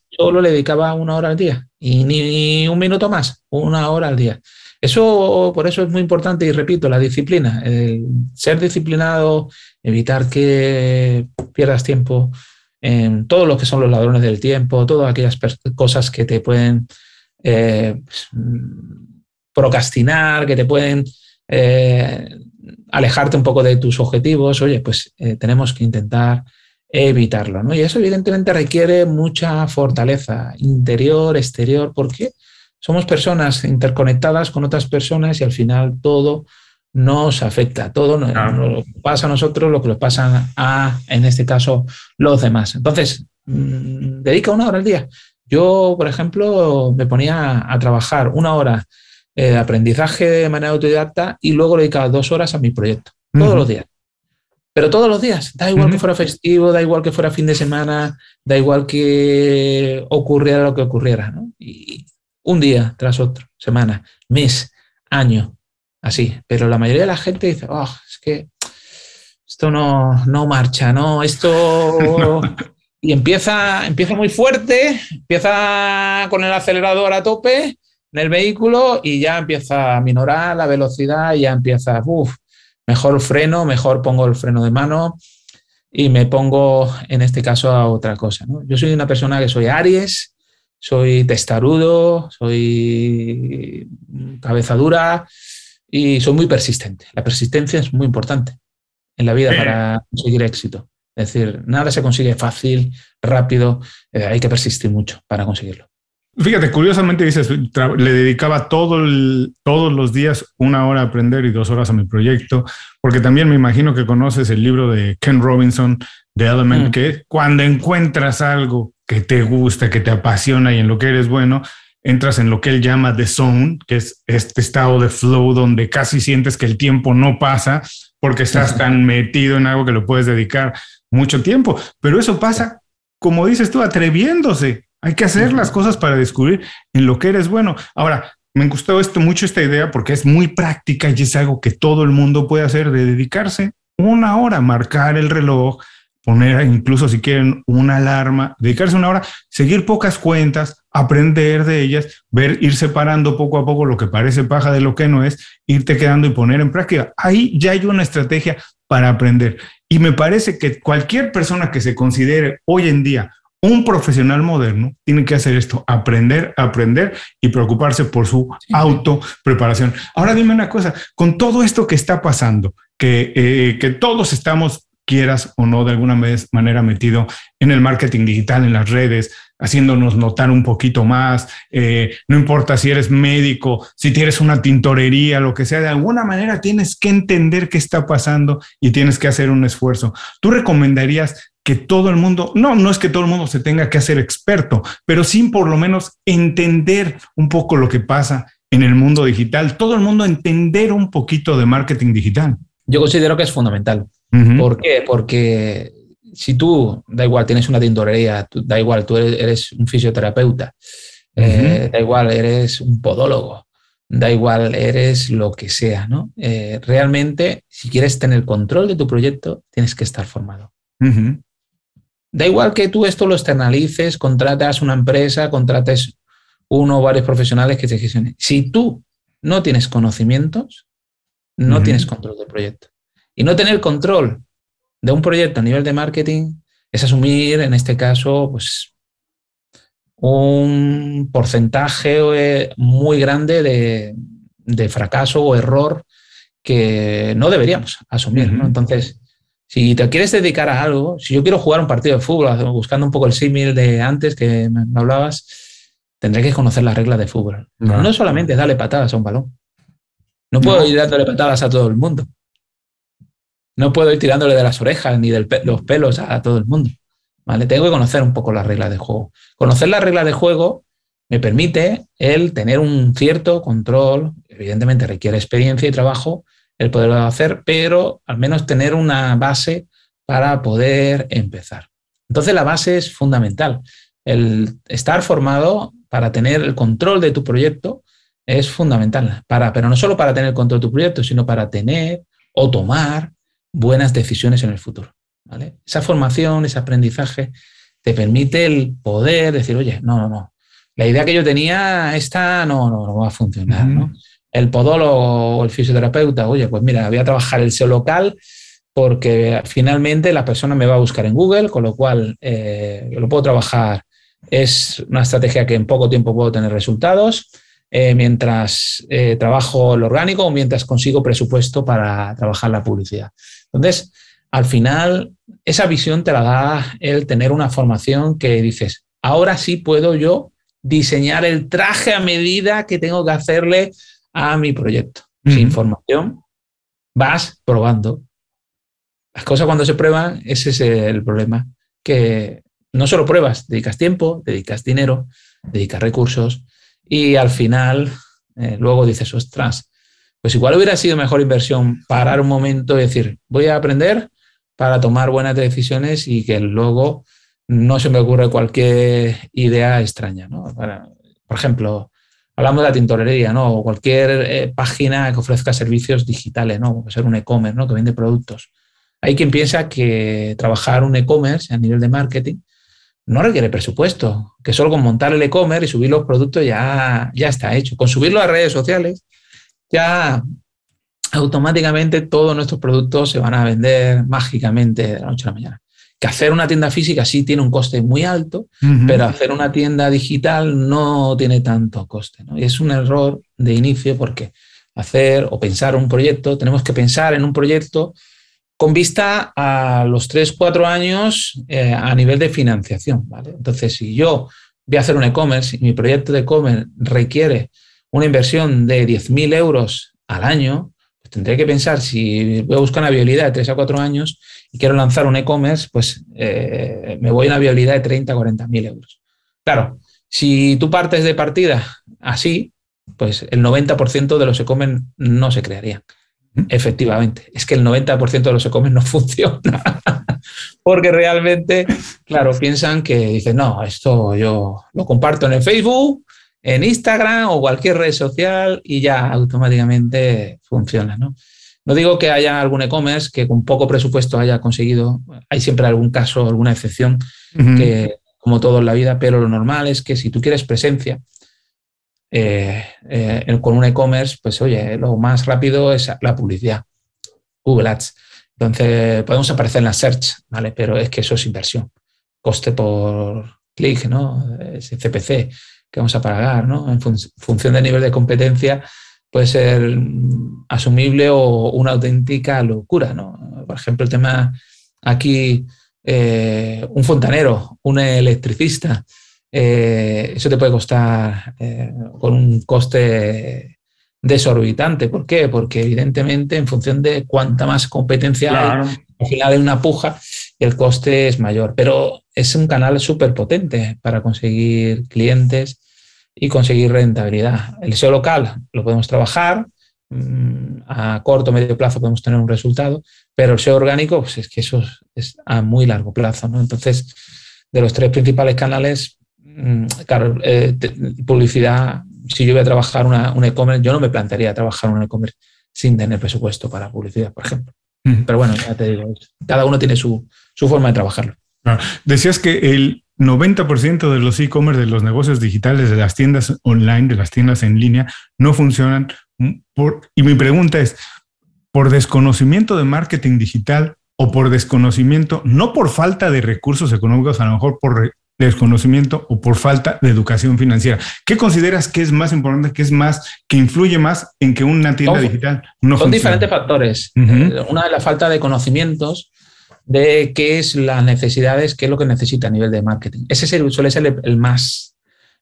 Solo le dedicaba una hora al día y ni un minuto más, una hora al día. Eso, por eso es muy importante y repito, la disciplina, el ser disciplinado, evitar que pierdas tiempo en todo lo que son los ladrones del tiempo, todas aquellas cosas que te pueden eh, pues, procrastinar, que te pueden eh, alejarte un poco de tus objetivos, oye, pues eh, tenemos que intentar evitarlo, ¿no? Y eso evidentemente requiere mucha fortaleza interior, exterior, porque somos personas interconectadas con otras personas y al final todo nos afecta, todo nos, pasa a nosotros, lo que nos pasa a, en este caso, los demás. Entonces, mm, dedica una hora al día. Yo, por ejemplo, me ponía a trabajar una hora eh, aprendizaje de manera autodidacta y luego dedicaba dos horas a mi proyecto, todos los días. Pero todos los días, da igual que fuera festivo, da igual que fuera fin de semana, da igual que ocurriera lo que ocurriera. Y un día tras otro, semana, mes, año, así. Pero la mayoría de la gente dice, oh, es que esto no, no marcha, ¿no? Esto... <laughs> y empieza, empieza muy fuerte, empieza con el acelerador a tope en el vehículo y ya empieza a minorar la velocidad y ya empieza, uff, mejor freno, mejor pongo el freno de mano y me pongo en este caso a otra cosa. Yo soy una persona que soy Aries, soy testarudo, soy cabeza dura y soy muy persistente. La persistencia es muy importante en la vida para conseguir éxito. Es decir, nada se consigue fácil, rápido, eh, hay que persistir mucho para conseguirlo. Fíjate, curiosamente dices, le dedicaba todo todos los días una hora a aprender y dos horas a mi proyecto, porque también me imagino que conoces el libro de Ken Robinson, The Element, mm. que cuando encuentras algo que te gusta, que te apasiona y en lo que eres bueno, entras en lo que él llama the zone, que es este estado de flow donde casi sientes que el tiempo no pasa porque estás tan metido en algo que lo puedes dedicar mucho tiempo. Pero eso pasa, como dices tú, atreviéndose hay que hacer las cosas para descubrir en lo que eres bueno. Ahora, me gustó esto mucho esta idea porque es muy práctica y es algo que todo el mundo puede hacer de dedicarse una hora, marcar el reloj, poner incluso si quieren una alarma, dedicarse una hora, seguir pocas cuentas, aprender de ellas, ver, ir separando poco a poco lo que parece paja de lo que no es, irte quedando y poner en práctica. Ahí ya hay una estrategia para aprender. Y me parece que cualquier persona que se considere hoy en día un profesional moderno tiene que hacer esto, aprender, aprender y preocuparse por su auto preparación. Ahora dime una cosa, con todo esto que está pasando, que, eh, que todos estamos, quieras o no, de alguna manera metido en el marketing digital, en las redes, haciéndonos notar un poquito más, eh, no importa si eres médico, si tienes una tintorería, lo que sea, de alguna manera tienes que entender qué está pasando y tienes que hacer un esfuerzo. ¿Tú recomendarías que todo el mundo, no, no es que todo el mundo se tenga que hacer experto, pero sí por lo menos entender un poco lo que pasa en el mundo digital, todo el mundo entender un poquito de marketing digital. Yo considero que es fundamental. ¿Por qué? Porque si tú, da igual, tienes una tintorería, da igual, tú eres, un fisioterapeuta, eh, da igual, eres un podólogo, da igual, eres lo que sea, ¿no? Eh, realmente, si quieres tener control de tu proyecto, tienes que estar formado. Da igual que tú esto lo externalices, contratas una empresa, contrates uno o varios profesionales que te gestionen. Si tú no tienes conocimientos, no tienes control del proyecto. Y no tener control de un proyecto a nivel de marketing es asumir, en este caso, pues un porcentaje eh, muy grande de, fracaso o error que no deberíamos asumir. Entonces, si te quieres dedicar a algo, si yo quiero jugar un partido de fútbol, buscando un poco el símil de antes que me hablabas, tendré que conocer las reglas de fútbol. No, solamente darle patadas a un balón. No puedo ir dándole patadas a todo el mundo. No puedo ir tirándole de las orejas ni de los pelos a, todo el mundo. ¿vale? Tengo que conocer un poco las reglas de juego. Conocer las reglas de juego me permite el tener un cierto control, evidentemente requiere experiencia y trabajo, el poderlo hacer, pero al menos tener una base para poder empezar. Entonces la base es fundamental. El estar formado para tener el control de tu proyecto es fundamental, para, pero no solo para tener el control de tu proyecto, sino para tener o tomar buenas decisiones en el futuro. ¿vale? Esa formación, ese aprendizaje, te permite el poder decir, oye, no, no, no, la idea que yo tenía, esta no, no, no va a funcionar. ¿no? el podólogo o el fisioterapeuta, oye, pues mira, voy a trabajar el SEO local porque finalmente la persona me va a buscar en Google, con lo cual eh, lo puedo trabajar. Es una estrategia que en poco tiempo puedo tener resultados. Eh, mientras eh, trabajo el orgánico o mientras consigo presupuesto para trabajar la publicidad. Entonces, al final, esa visión te la da el tener una formación que dices, ahora sí puedo yo diseñar el traje a medida que tengo que hacerle a mi proyecto. Sin información, vas probando. Las cosas cuando se prueban, ese es el problema. Que no solo pruebas, dedicas tiempo, dedicas dinero, dedicas recursos y al final eh, luego dices, ostras, pues igual hubiera sido mejor inversión parar un momento y decir, voy a aprender para tomar buenas decisiones y que luego no se me ocurre cualquier idea extraña. por ejemplo, hablamos de la tintorería, ¿no? O cualquier eh, página que ofrezca servicios digitales, ¿no? Puede ser un e-commerce, ¿no? Que vende productos. Hay quien piensa que trabajar un e-commerce a nivel de marketing no requiere presupuesto, que solo con montar el e-commerce y subir los productos ya, ya está hecho. Con subirlo a redes sociales, ya automáticamente todos nuestros productos se van a vender mágicamente de la noche a la mañana que hacer una tienda física sí tiene un coste muy alto, pero hacer una tienda digital no tiene tanto coste. Y es un error de inicio porque hacer o pensar un proyecto, tenemos que pensar en un proyecto con vista a los 3, 4 años eh, a nivel de financiación. ¿vale? Entonces, si yo voy a hacer un e-commerce y mi proyecto de e-commerce requiere una inversión de 10.000 euros al año, pues tendré que pensar si voy a buscar una viabilidad de 3 a 4 años y quiero lanzar un e-commerce, pues eh, me voy a una viabilidad de 30 a 40.000 euros. Claro, si tú partes de partida así, pues el 90% de los e-commerce no se crearían. Efectivamente, es que el 90% de los e-commerce no <laughs> funciona. Porque realmente, claro, piensan que dicen, no, esto yo lo comparto en el Facebook, en Instagram o cualquier red social y ya automáticamente funciona. No, no digo que haya algún e-commerce que con poco presupuesto haya conseguido, hay siempre algún caso, alguna excepción, que como todo en la vida, pero lo normal es que si tú quieres presencia, eh, eh, con un e-commerce, pues oye, lo más rápido es la publicidad, Google Ads. Entonces, podemos aparecer en la search, ¿vale? Pero es que eso es inversión. Coste por clic, ¿no? Es CPC que vamos a pagar, ¿no? En función del nivel de competencia puede ser asumible o una auténtica locura, ¿no? Por ejemplo, el tema aquí, eh, un fontanero, un electricista, eh, eso te puede costar eh, con un coste desorbitante. ¿Por qué? Porque evidentemente en función de cuánta más competencia hay, al final hay una puja el coste es mayor. Pero es un canal súper potente para conseguir clientes y conseguir rentabilidad. El SEO local lo podemos trabajar, mm, a corto o medio plazo podemos tener un resultado, pero el SEO orgánico, pues es que eso es a muy largo plazo. ¿no? Entonces, de los tres principales canales, Mm, claro, eh, publicidad, si yo voy a trabajar una, un e-commerce, yo no me plantearía trabajar un e-commerce sin tener presupuesto para publicidad, por ejemplo. Pero bueno, ya te digo, cada uno tiene su, forma de trabajarlo. Decías que el 90% de los e-commerce, de los negocios digitales, de las tiendas online, de las tiendas en línea, no funcionan. Por, y mi pregunta es, ¿por desconocimiento de marketing digital o por desconocimiento, no por falta de recursos económicos, a lo mejor por desconocimiento o por falta de educación financiera. ¿Qué consideras que es más importante, que es más, que influye más en que una tienda digital no Son diferentes factores. Eh, una es la falta de conocimientos de qué es las necesidades, qué es lo que necesita a nivel de marketing. Ese suele ser el, más,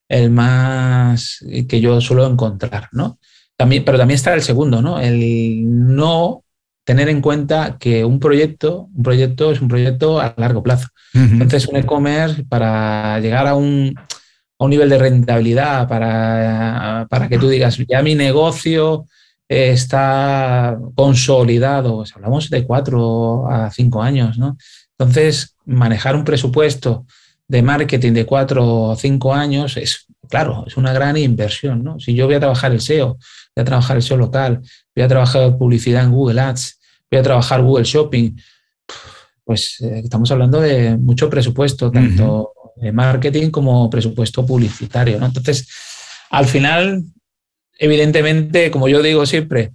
el más que yo suelo encontrar, ¿no? También, pero también está el segundo, ¿no? El no tener en cuenta que un proyecto, un proyecto es un proyecto a largo plazo. Entonces, un e-commerce para llegar a un, a un, nivel de rentabilidad, para, para, que tú digas, ya mi negocio está consolidado, pues hablamos de cuatro a cinco años, ¿no? Entonces, manejar un presupuesto de marketing de cuatro o cinco años es, claro, es una gran inversión, ¿no? Si yo voy a trabajar el SEO, voy a trabajar el SEO local, voy a trabajar publicidad en Google Ads, voy a trabajar Google Shopping, pues eh, estamos hablando de mucho presupuesto, tanto de marketing como presupuesto publicitario. ¿no? Entonces, al final, evidentemente, como yo digo siempre,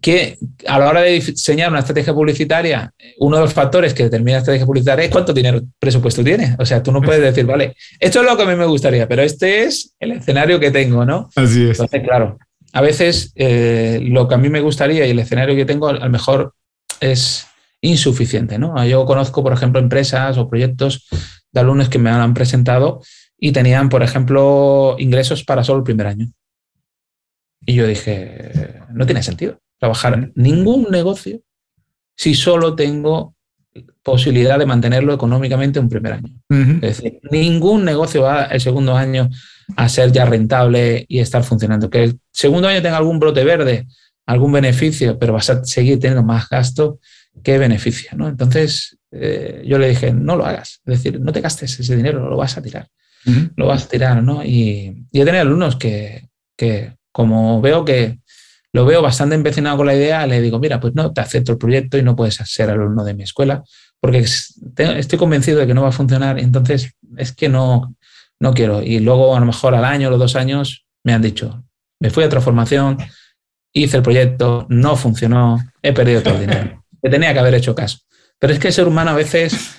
que a la hora de diseñar una estrategia publicitaria, uno de los factores que determina la estrategia publicitaria es cuánto dinero presupuesto tiene. O sea, tú no puedes decir, vale, esto es lo que a mí me gustaría, pero este es el escenario que tengo, ¿no? Así es. Entonces, claro, a veces eh, lo que a mí me gustaría y el escenario que tengo, a lo mejor es insuficiente. ¿no? Yo conozco, por ejemplo, empresas o proyectos de alumnos que me han presentado y tenían, por ejemplo, ingresos para solo el primer año. Y yo dije, no tiene sentido trabajar ningún negocio si solo tengo posibilidad de mantenerlo económicamente un primer año. Es decir, ningún negocio va el segundo año a ser ya rentable y estar funcionando. Que el segundo año tenga algún brote verde, algún beneficio, pero vas a seguir teniendo más gasto que beneficio. ¿no? Entonces eh, yo le dije, no lo hagas, es decir, no te gastes ese dinero, lo vas a tirar, lo vas a tirar. ¿no? Y, y he tenido alumnos que, que, como veo que lo veo bastante empecinado con la idea, le digo, mira, pues no, te acepto el proyecto y no puedes ser alumno de mi escuela, porque estoy convencido de que no va a funcionar, entonces es que no, no quiero. Y luego a lo mejor al año o los dos años me han dicho, me fui a otra formación, hice el proyecto, no funcionó, he perdido todo el dinero. <laughs> Que tenía que haber hecho caso. Pero es que el ser humano a veces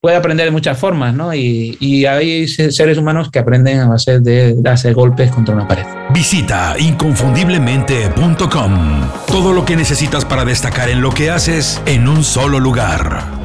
puede aprender de muchas formas, ¿no? Y, hay seres humanos que aprenden a base de darse golpes contra una pared. Visita inconfundiblemente.com. Todo lo que necesitas para destacar en lo que haces en un solo lugar.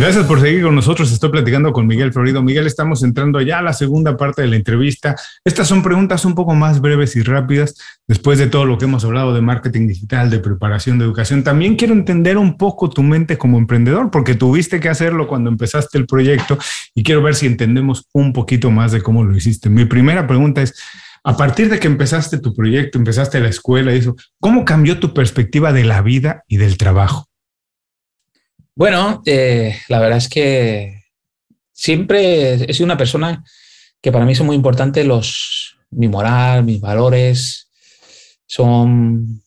Gracias por seguir con nosotros. Estoy platicando con Miguel Florido. Miguel, estamos entrando ya a la segunda parte de la entrevista. Estas son preguntas un poco más breves y rápidas después de todo lo que hemos hablado de marketing digital, de preparación, de educación. También quiero entender un poco tu mente como emprendedor, porque tuviste que hacerlo cuando empezaste el proyecto y quiero ver si entendemos un poquito más de cómo lo hiciste. Mi primera pregunta es, a partir de que empezaste tu proyecto, empezaste la escuela y eso, ¿cómo cambió tu perspectiva de la vida y del trabajo? Bueno, eh, la verdad es que siempre he sido una persona que para mí son muy importantes los, mi moral, mis valores. Son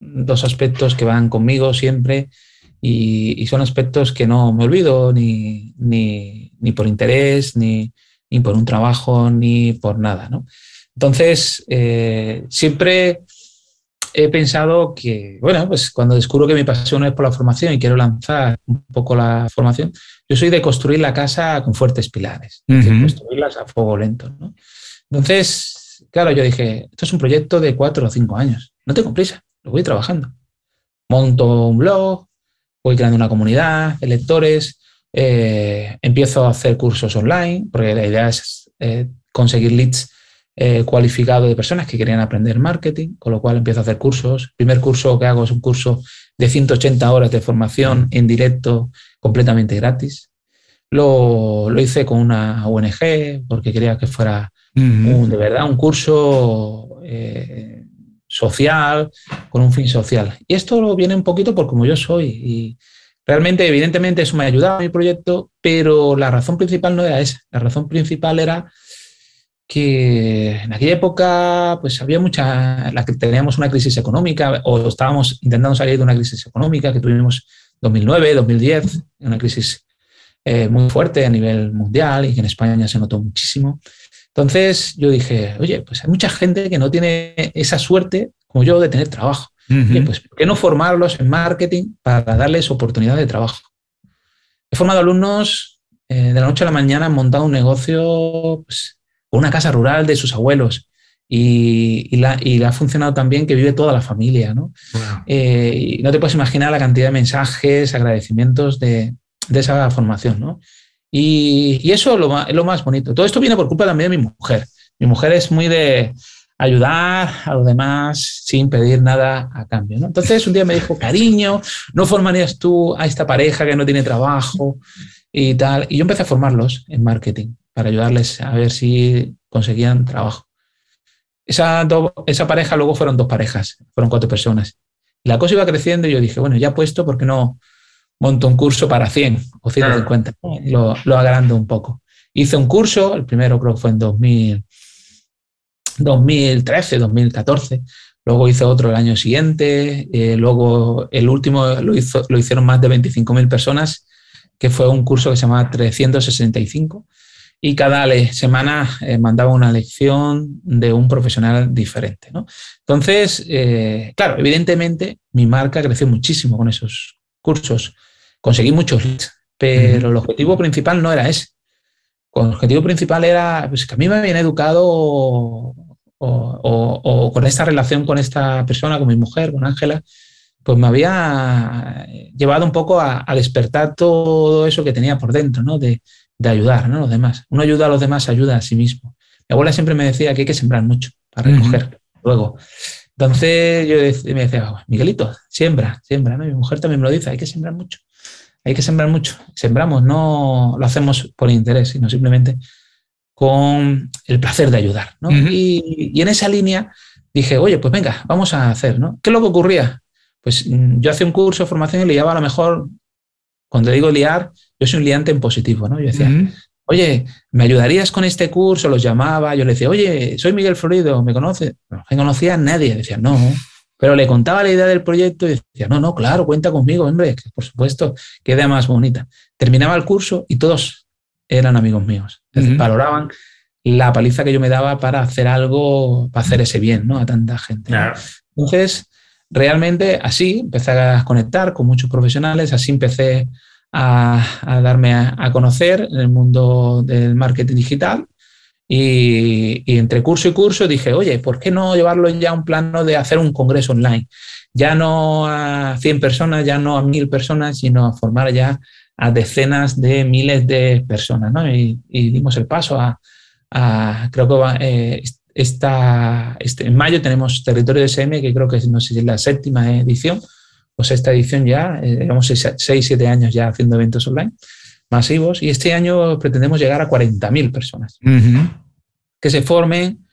dos aspectos que van conmigo siempre y, son aspectos que no me olvido ni, ni, por interés, ni, ni, por un trabajo, ni por nada. ¿no? Entonces, eh, siempre he pensado que, bueno, pues cuando descubro que mi pasión es por la formación y quiero lanzar un poco la formación, yo soy de construir la casa con fuertes pilares, construirlas a fuego lento. ¿no? Entonces, claro, yo dije, esto es un proyecto de cuatro o cinco años, no tengo prisa, lo voy trabajando. Monto un blog, voy creando una comunidad de lectores, eh, empiezo a hacer cursos online, porque la idea es eh, conseguir leads eh, cualificado de personas que querían aprender marketing, con lo cual empiezo a hacer cursos. El primer curso que hago es un curso de 180 horas de formación en directo completamente gratis. Lo, lo hice con una ONG porque quería que fuera un, de verdad un curso eh, social, con un fin social. Y esto viene un poquito por como yo soy. Y realmente, evidentemente, eso me ha ayudado a mi proyecto, pero la razón principal no era esa. La razón principal era que en aquella época pues había mucha, la que teníamos una crisis económica o estábamos intentando salir de una crisis económica que tuvimos 2009, 2010, una crisis eh, muy fuerte a nivel mundial y que en España se notó muchísimo. Entonces yo dije, oye, pues hay mucha gente que no tiene esa suerte como yo de tener trabajo. pues, ¿por qué no formarlos en marketing para darles oportunidad de trabajo? He formado alumnos eh, de la noche a la mañana, han montado un negocio pues, una casa rural de sus abuelos. Y, y, la, y ha funcionado también que vive toda la familia, ¿no? Eh, y no te puedes imaginar la cantidad de mensajes, agradecimientos de, de esa formación, ¿no? Y, y eso es lo, más, es lo más bonito. Todo esto viene por culpa también de mi mujer. Mi mujer es muy de ayudar a los demás sin pedir nada a cambio. ¿no? Entonces un día me dijo, cariño, ¿no formarías tú a esta pareja que no tiene trabajo y tal? Y yo empecé a formarlos en marketing para ayudarles a ver si conseguían trabajo. Esa, esa pareja luego fueron dos parejas, fueron cuatro personas. Y la cosa iba creciendo y yo dije, bueno, ya puesto, ¿por qué no monto un curso para 100 o 150? Lo, lo agrando un poco. Hice un curso, el primero creo que fue en 2000, 2013, 2014. Luego hice otro el año siguiente. Eh, luego el último lo, hizo, lo hicieron más de 25.000 personas, que fue un curso que se llamaba 365 y cada semana eh, mandaba una lección de un profesional diferente. ¿no? Entonces, eh, claro, evidentemente mi marca creció muchísimo con esos cursos. Conseguí muchos leads, pero el objetivo principal no era ese. El objetivo principal era pues, que a mí me habían educado o, o, con esta relación con esta persona, con mi mujer, con Ángela, pues me había llevado un poco a, a, despertar todo eso que tenía por dentro, ¿no? De, de ayudar a los demás. Uno ayuda a los demás, ayuda a sí mismo. Mi abuela siempre me decía que hay que sembrar mucho para recoger luego. Entonces yo me decía, oh, Miguelito, siembra, siembra. ¿no? mi mujer también me lo dice, hay que sembrar mucho. Hay que sembrar mucho. Sembramos, no lo hacemos por interés, sino simplemente con el placer de ayudar. y, y, en esa línea dije, oye, pues venga, vamos a hacer. ¿no? ¿Qué es lo que ocurría? Pues mm, yo hacía un curso de formación y llevaba a lo mejor, cuando digo liar, yo soy un liante en positivo, ¿no? Yo decía, oye, ¿me ayudarías con este curso? Los llamaba, yo le decía, oye, soy Miguel Florido, ¿me conoces? No me conocía a nadie, decía, no. Pero le contaba la idea del proyecto y decía, no, no, claro, cuenta conmigo, hombre, por supuesto, qué idea más bonita. Terminaba el curso y todos eran amigos míos. Valoraban la paliza que yo me daba para hacer algo, para hacer ese bien, ¿no? A tanta gente. Entonces, realmente así empecé a conectar con muchos profesionales, así empecé a, darme a, conocer en el mundo del marketing digital. Y, entre curso y curso dije, oye, ¿por qué no llevarlo ya a un plano de hacer un congreso online? Ya no a 100 personas, ya no a 1000 personas, sino a formar ya a decenas de miles de personas, ¿no? Y, dimos el paso a, creo que eh, esta, este, en mayo tenemos Territorio de SM, que creo que no sé si es la séptima edición, o esta edición ya, eh, llevamos 6, 7 años ya haciendo eventos online masivos, y este año pretendemos llegar a 40.000 personas que se formen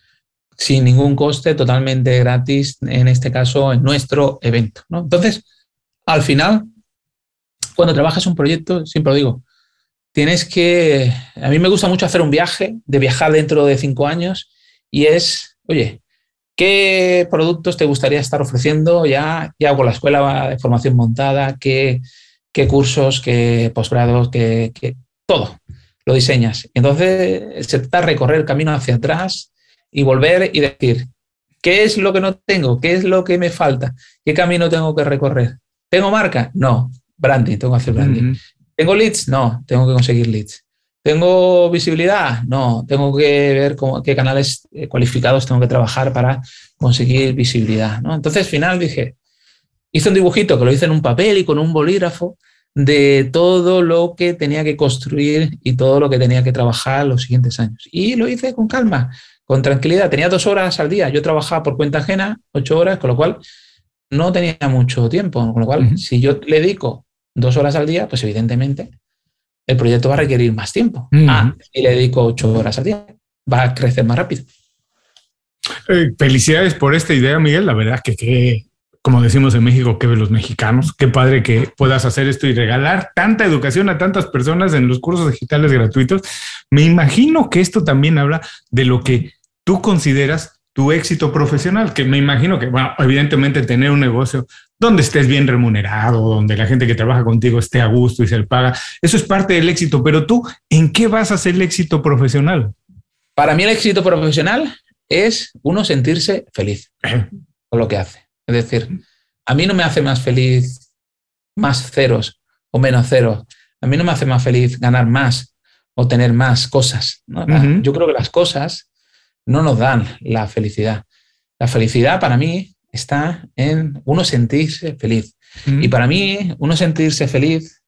sin ningún coste, totalmente gratis, en este caso en nuestro evento. ¿no? Entonces, al final, cuando trabajas un proyecto, siempre lo digo, tienes que, a mí me gusta mucho hacer un viaje, de viajar dentro de cinco años, y es, oye, ¿qué productos te gustaría estar ofreciendo ya, ya con la escuela de formación montada? ¿Qué, qué cursos, qué posgrados, qué, qué, todo? Lo diseñas. Entonces, se trata de recorrer el camino hacia atrás y volver y decir, ¿qué es lo que no tengo? ¿Qué es lo que me falta? ¿Qué camino tengo que recorrer? ¿Tengo marca? No. Branding, tengo que hacer branding. ¿Tengo leads? No, tengo que conseguir leads. ¿Tengo visibilidad? No, tengo que ver cómo, qué canales eh, cualificados tengo que trabajar para conseguir visibilidad. ¿no? Entonces, al final dije, hice un dibujito que lo hice en un papel y con un bolígrafo de todo lo que tenía que construir y todo lo que tenía que trabajar los siguientes años. Y lo hice con calma, con tranquilidad. Tenía dos horas al día. Yo trabajaba por cuenta ajena, ocho horas, con lo cual no tenía mucho tiempo. Con lo cual, si yo le dedico dos horas al día, pues evidentemente el proyecto va a requerir más tiempo. Ah, y le dedico ocho horas al día, va a crecer más rápido. Eh, felicidades por esta idea, Miguel. La verdad que, que, como decimos en México, que los mexicanos. Qué padre que puedas hacer esto y regalar tanta educación a tantas personas en los cursos digitales gratuitos. Me imagino que esto también habla de lo que tú consideras tu éxito profesional, que me imagino que, bueno, evidentemente tener un negocio donde estés bien remunerado, donde la gente que trabaja contigo esté a gusto y se le paga, eso es parte del éxito, pero tú, ¿en qué vas a hacer el éxito profesional? Para mí el éxito profesional es uno sentirse feliz con lo que hace. Es decir, a mí no me hace más feliz más ceros o menos ceros. A mí no me hace más feliz ganar más o tener más cosas. Yo creo que las cosas no nos dan la felicidad. La felicidad para mí está en uno sentirse feliz. Y para mí, uno sentirse feliz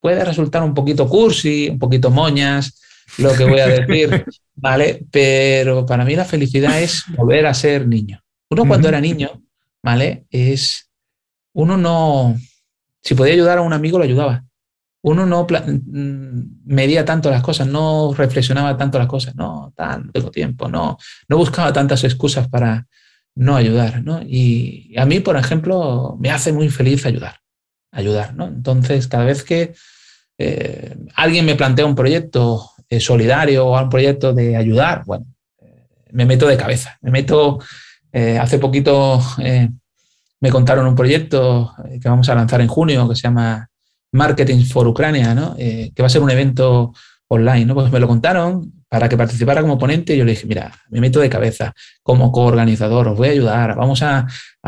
puede resultar un poquito cursi, un poquito moñas, lo que voy a decir, <laughs> ¿vale? Pero para mí la felicidad es volver a ser niño. Uno cuando era niño, ¿vale? Es, uno no, si podía ayudar a un amigo, lo ayudaba uno no mm, medía tanto las cosas, no reflexionaba tanto las cosas, no, tan, tengo tiempo, no, no buscaba tantas excusas para no ayudar, ¿no? Y a mí, por ejemplo, me hace muy feliz ayudar, ayudar, ¿no? Entonces, cada vez que eh, alguien me plantea un proyecto eh, solidario o un proyecto de ayudar, bueno, eh, me meto de cabeza, me meto, hace poquito me contaron un proyecto que vamos a lanzar en junio que se llama Marketing for Ucrania, ¿no? Que va a ser un evento online. ¿no? Pues me lo contaron para que participara como ponente yo le dije, mira, me meto de cabeza como coorganizador, os voy a ayudar, vamos a,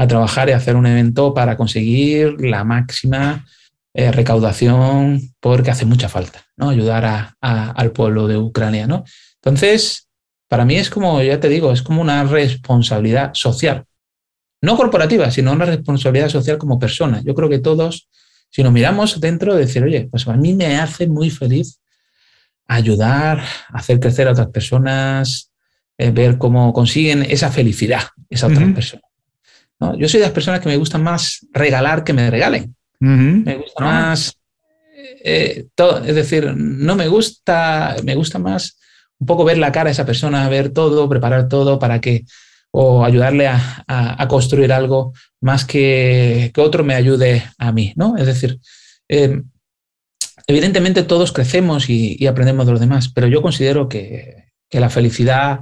trabajar y hacer un evento para conseguir la máxima eh, recaudación porque hace mucha falta, ¿no? Ayudar al pueblo de Ucrania, ¿no? Entonces, para mí es como, ya te digo, es como una responsabilidad social, no corporativa, sino una responsabilidad social como persona. Yo creo que todos si nos miramos dentro, de decir, oye, pues a mí me hace muy feliz ayudar, hacer crecer a otras personas, eh, ver cómo consiguen esa felicidad, esa otra persona. ¿no? Yo soy de las personas que me gustan más regalar que me regalen. Me gusta ah. más, eh, todo, es decir, no me gusta, me gusta más un poco ver la cara de esa persona, ver todo, preparar todo para que o ayudarle a, construir algo más que que otro me ayude a mí, ¿no? Es decir, eh, evidentemente todos crecemos y, aprendemos de los demás, pero yo considero que, la felicidad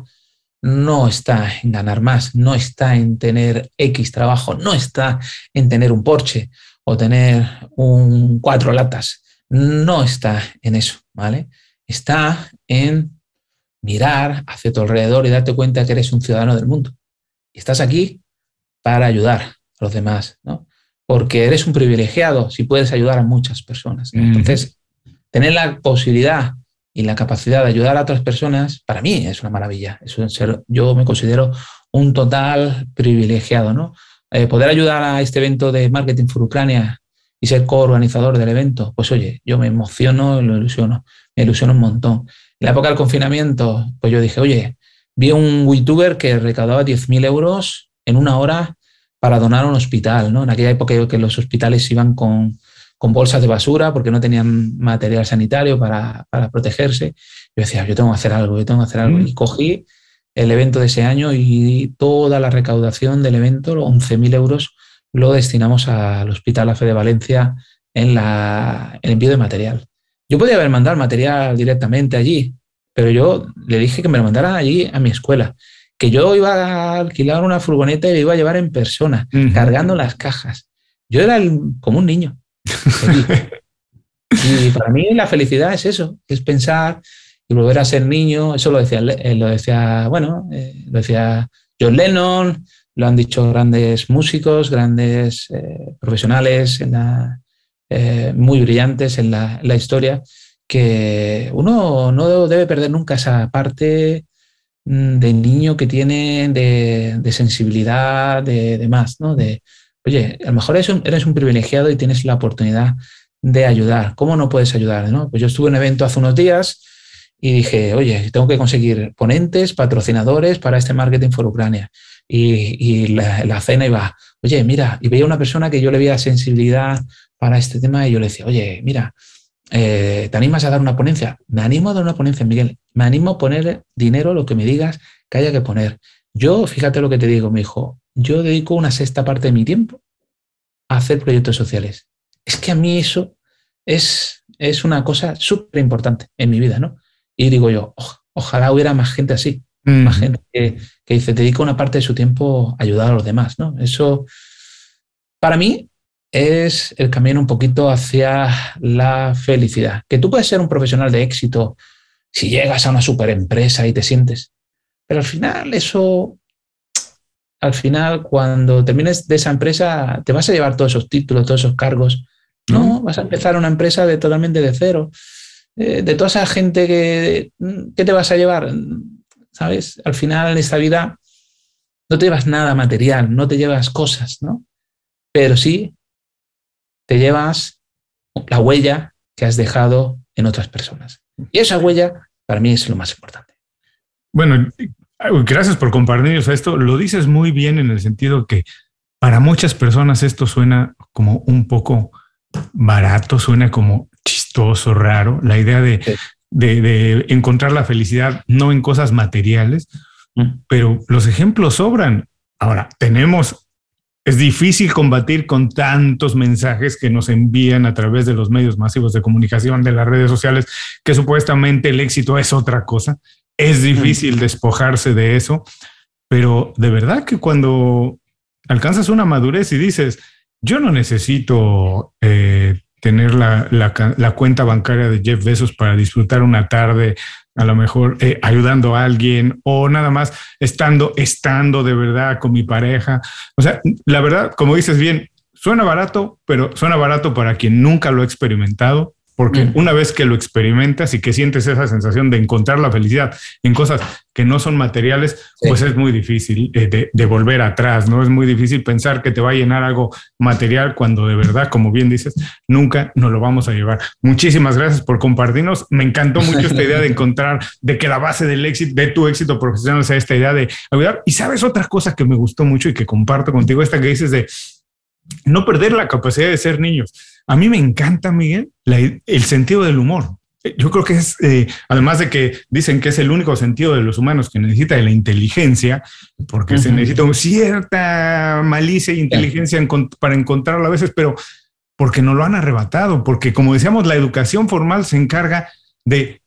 no está en ganar más, no está en tener X trabajo, no está en tener un Porsche o tener un cuatro latas, no está en eso, ¿vale? Está en mirar hacia tu alrededor y darte cuenta que eres un ciudadano del mundo estás aquí para ayudar a los demás, ¿no? Porque eres un privilegiado si puedes ayudar a muchas personas. Entonces, tener la posibilidad y la capacidad de ayudar a otras personas, para mí es una maravilla. ser, yo me considero un total privilegiado, ¿no? Eh, poder ayudar a este evento de Marketing for Ucrania y ser coorganizador del evento, pues oye, yo me emociono y lo ilusiono, me ilusiono un montón. En la época del confinamiento, pues yo dije, oye, vi un youtuber que recaudaba 10.000 euros en una hora para donar a un hospital, ¿no? En aquella época que los hospitales iban con, con bolsas de basura porque no tenían material sanitario para, para, protegerse. Yo decía, yo tengo que hacer algo, yo tengo que hacer algo. Mm. Y cogí el evento de ese año y toda la recaudación del evento, los 11.000 euros, lo destinamos al Hospital AFE de Valencia en la, el envío de material. Yo podía haber mandado material directamente allí, pero yo le dije que me lo mandara allí a mi escuela, que yo iba a alquilar una furgoneta y lo iba a llevar en persona, cargando las cajas. Yo era como un niño. <laughs> y para mí la felicidad es eso, es pensar y volver a ser niño. Eso lo decía, eh, lo decía bueno, eh, lo decía John Lennon, lo han dicho grandes músicos, grandes eh, profesionales en la, eh, muy brillantes en la, historia, que uno no debe perder nunca esa parte de niño que tiene de, sensibilidad, de, demás, ¿no? De, oye, a lo mejor eres un, eres un, privilegiado y tienes la oportunidad de ayudar. ¿Cómo no puedes ayudar? ¿no? Pues yo estuve en un evento hace unos días y dije, oye, tengo que conseguir ponentes, patrocinadores para este marketing for Ucrania y, la, cena iba, oye, mira, y veía una persona que yo le veía sensibilidad para este tema y yo le decía, oye, mira, eh, ¿te animas a dar una ponencia? Me animo a dar una ponencia, Miguel. Me animo a poner dinero, lo que me digas que haya que poner. Yo, fíjate lo que te digo, me dijo, yo dedico una sexta parte de mi tiempo a hacer proyectos sociales. Es que a mí eso es, es una cosa súper importante en mi vida, ¿no? Y digo yo, ojalá hubiera más gente así, más gente que, que, dice, dedica una parte de su tiempo a ayudar a los demás, ¿no? Eso, para mí, es el camino un poquito hacia la felicidad. Que tú puedes ser un profesional de éxito si llegas a una super empresa y te sientes, pero al final eso, al final cuando termines de esa empresa, te vas a llevar todos esos títulos, todos esos cargos. No, vas a empezar una empresa de totalmente de cero. Eh, de toda esa gente que, ¿qué te vas a llevar? ¿sabes? Al final en esta vida no te llevas nada material, no te llevas cosas, ¿no? Pero sí te llevas la huella que has dejado en otras personas. Y esa huella para mí es lo más importante. Bueno, gracias por compartirnos esto. Lo dices muy bien en el sentido que para muchas personas esto suena como un poco barato, suena como chistoso, raro. La idea de de, encontrar la felicidad no en cosas materiales, mm. pero los ejemplos sobran. Ahora, tenemos, es difícil combatir con tantos mensajes que nos envían a través de los medios masivos de comunicación, de las redes sociales, que supuestamente el éxito es otra cosa. Es difícil despojarse de eso, pero de verdad que cuando alcanzas una madurez y dices, yo no necesito eh, tener la, la, cuenta bancaria de Jeff Bezos para disfrutar una tarde, a lo mejor eh, ayudando a alguien o nada más estando, estando de verdad con mi pareja. O sea, la verdad, como dices bien, suena barato, pero suena barato para quien nunca lo ha experimentado porque mm. una vez que lo experimentas y que sientes esa sensación de encontrar la felicidad en cosas que no son materiales, pues es muy difícil eh, de, volver atrás, ¿no? Es muy difícil pensar que te va a llenar algo material cuando de verdad, como bien dices, nunca nos lo vamos a llevar. Muchísimas gracias por compartirnos. Me encantó mucho esta idea de <laughs> encontrar, de que la base del éxito, de tu éxito profesional sea esta idea de ayudar. Y sabes otra cosa que me gustó mucho y que comparto contigo, esta que dices de no perder la capacidad de ser niños a mí me encanta, Miguel, el sentido del humor. Yo creo que es, eh, además de que dicen que es el único sentido de los humanos que necesita de la inteligencia, porque se necesita cierta malicia e inteligencia para encontrarlo a veces, pero porque no lo han arrebatado, porque como decíamos, la educación formal se encarga de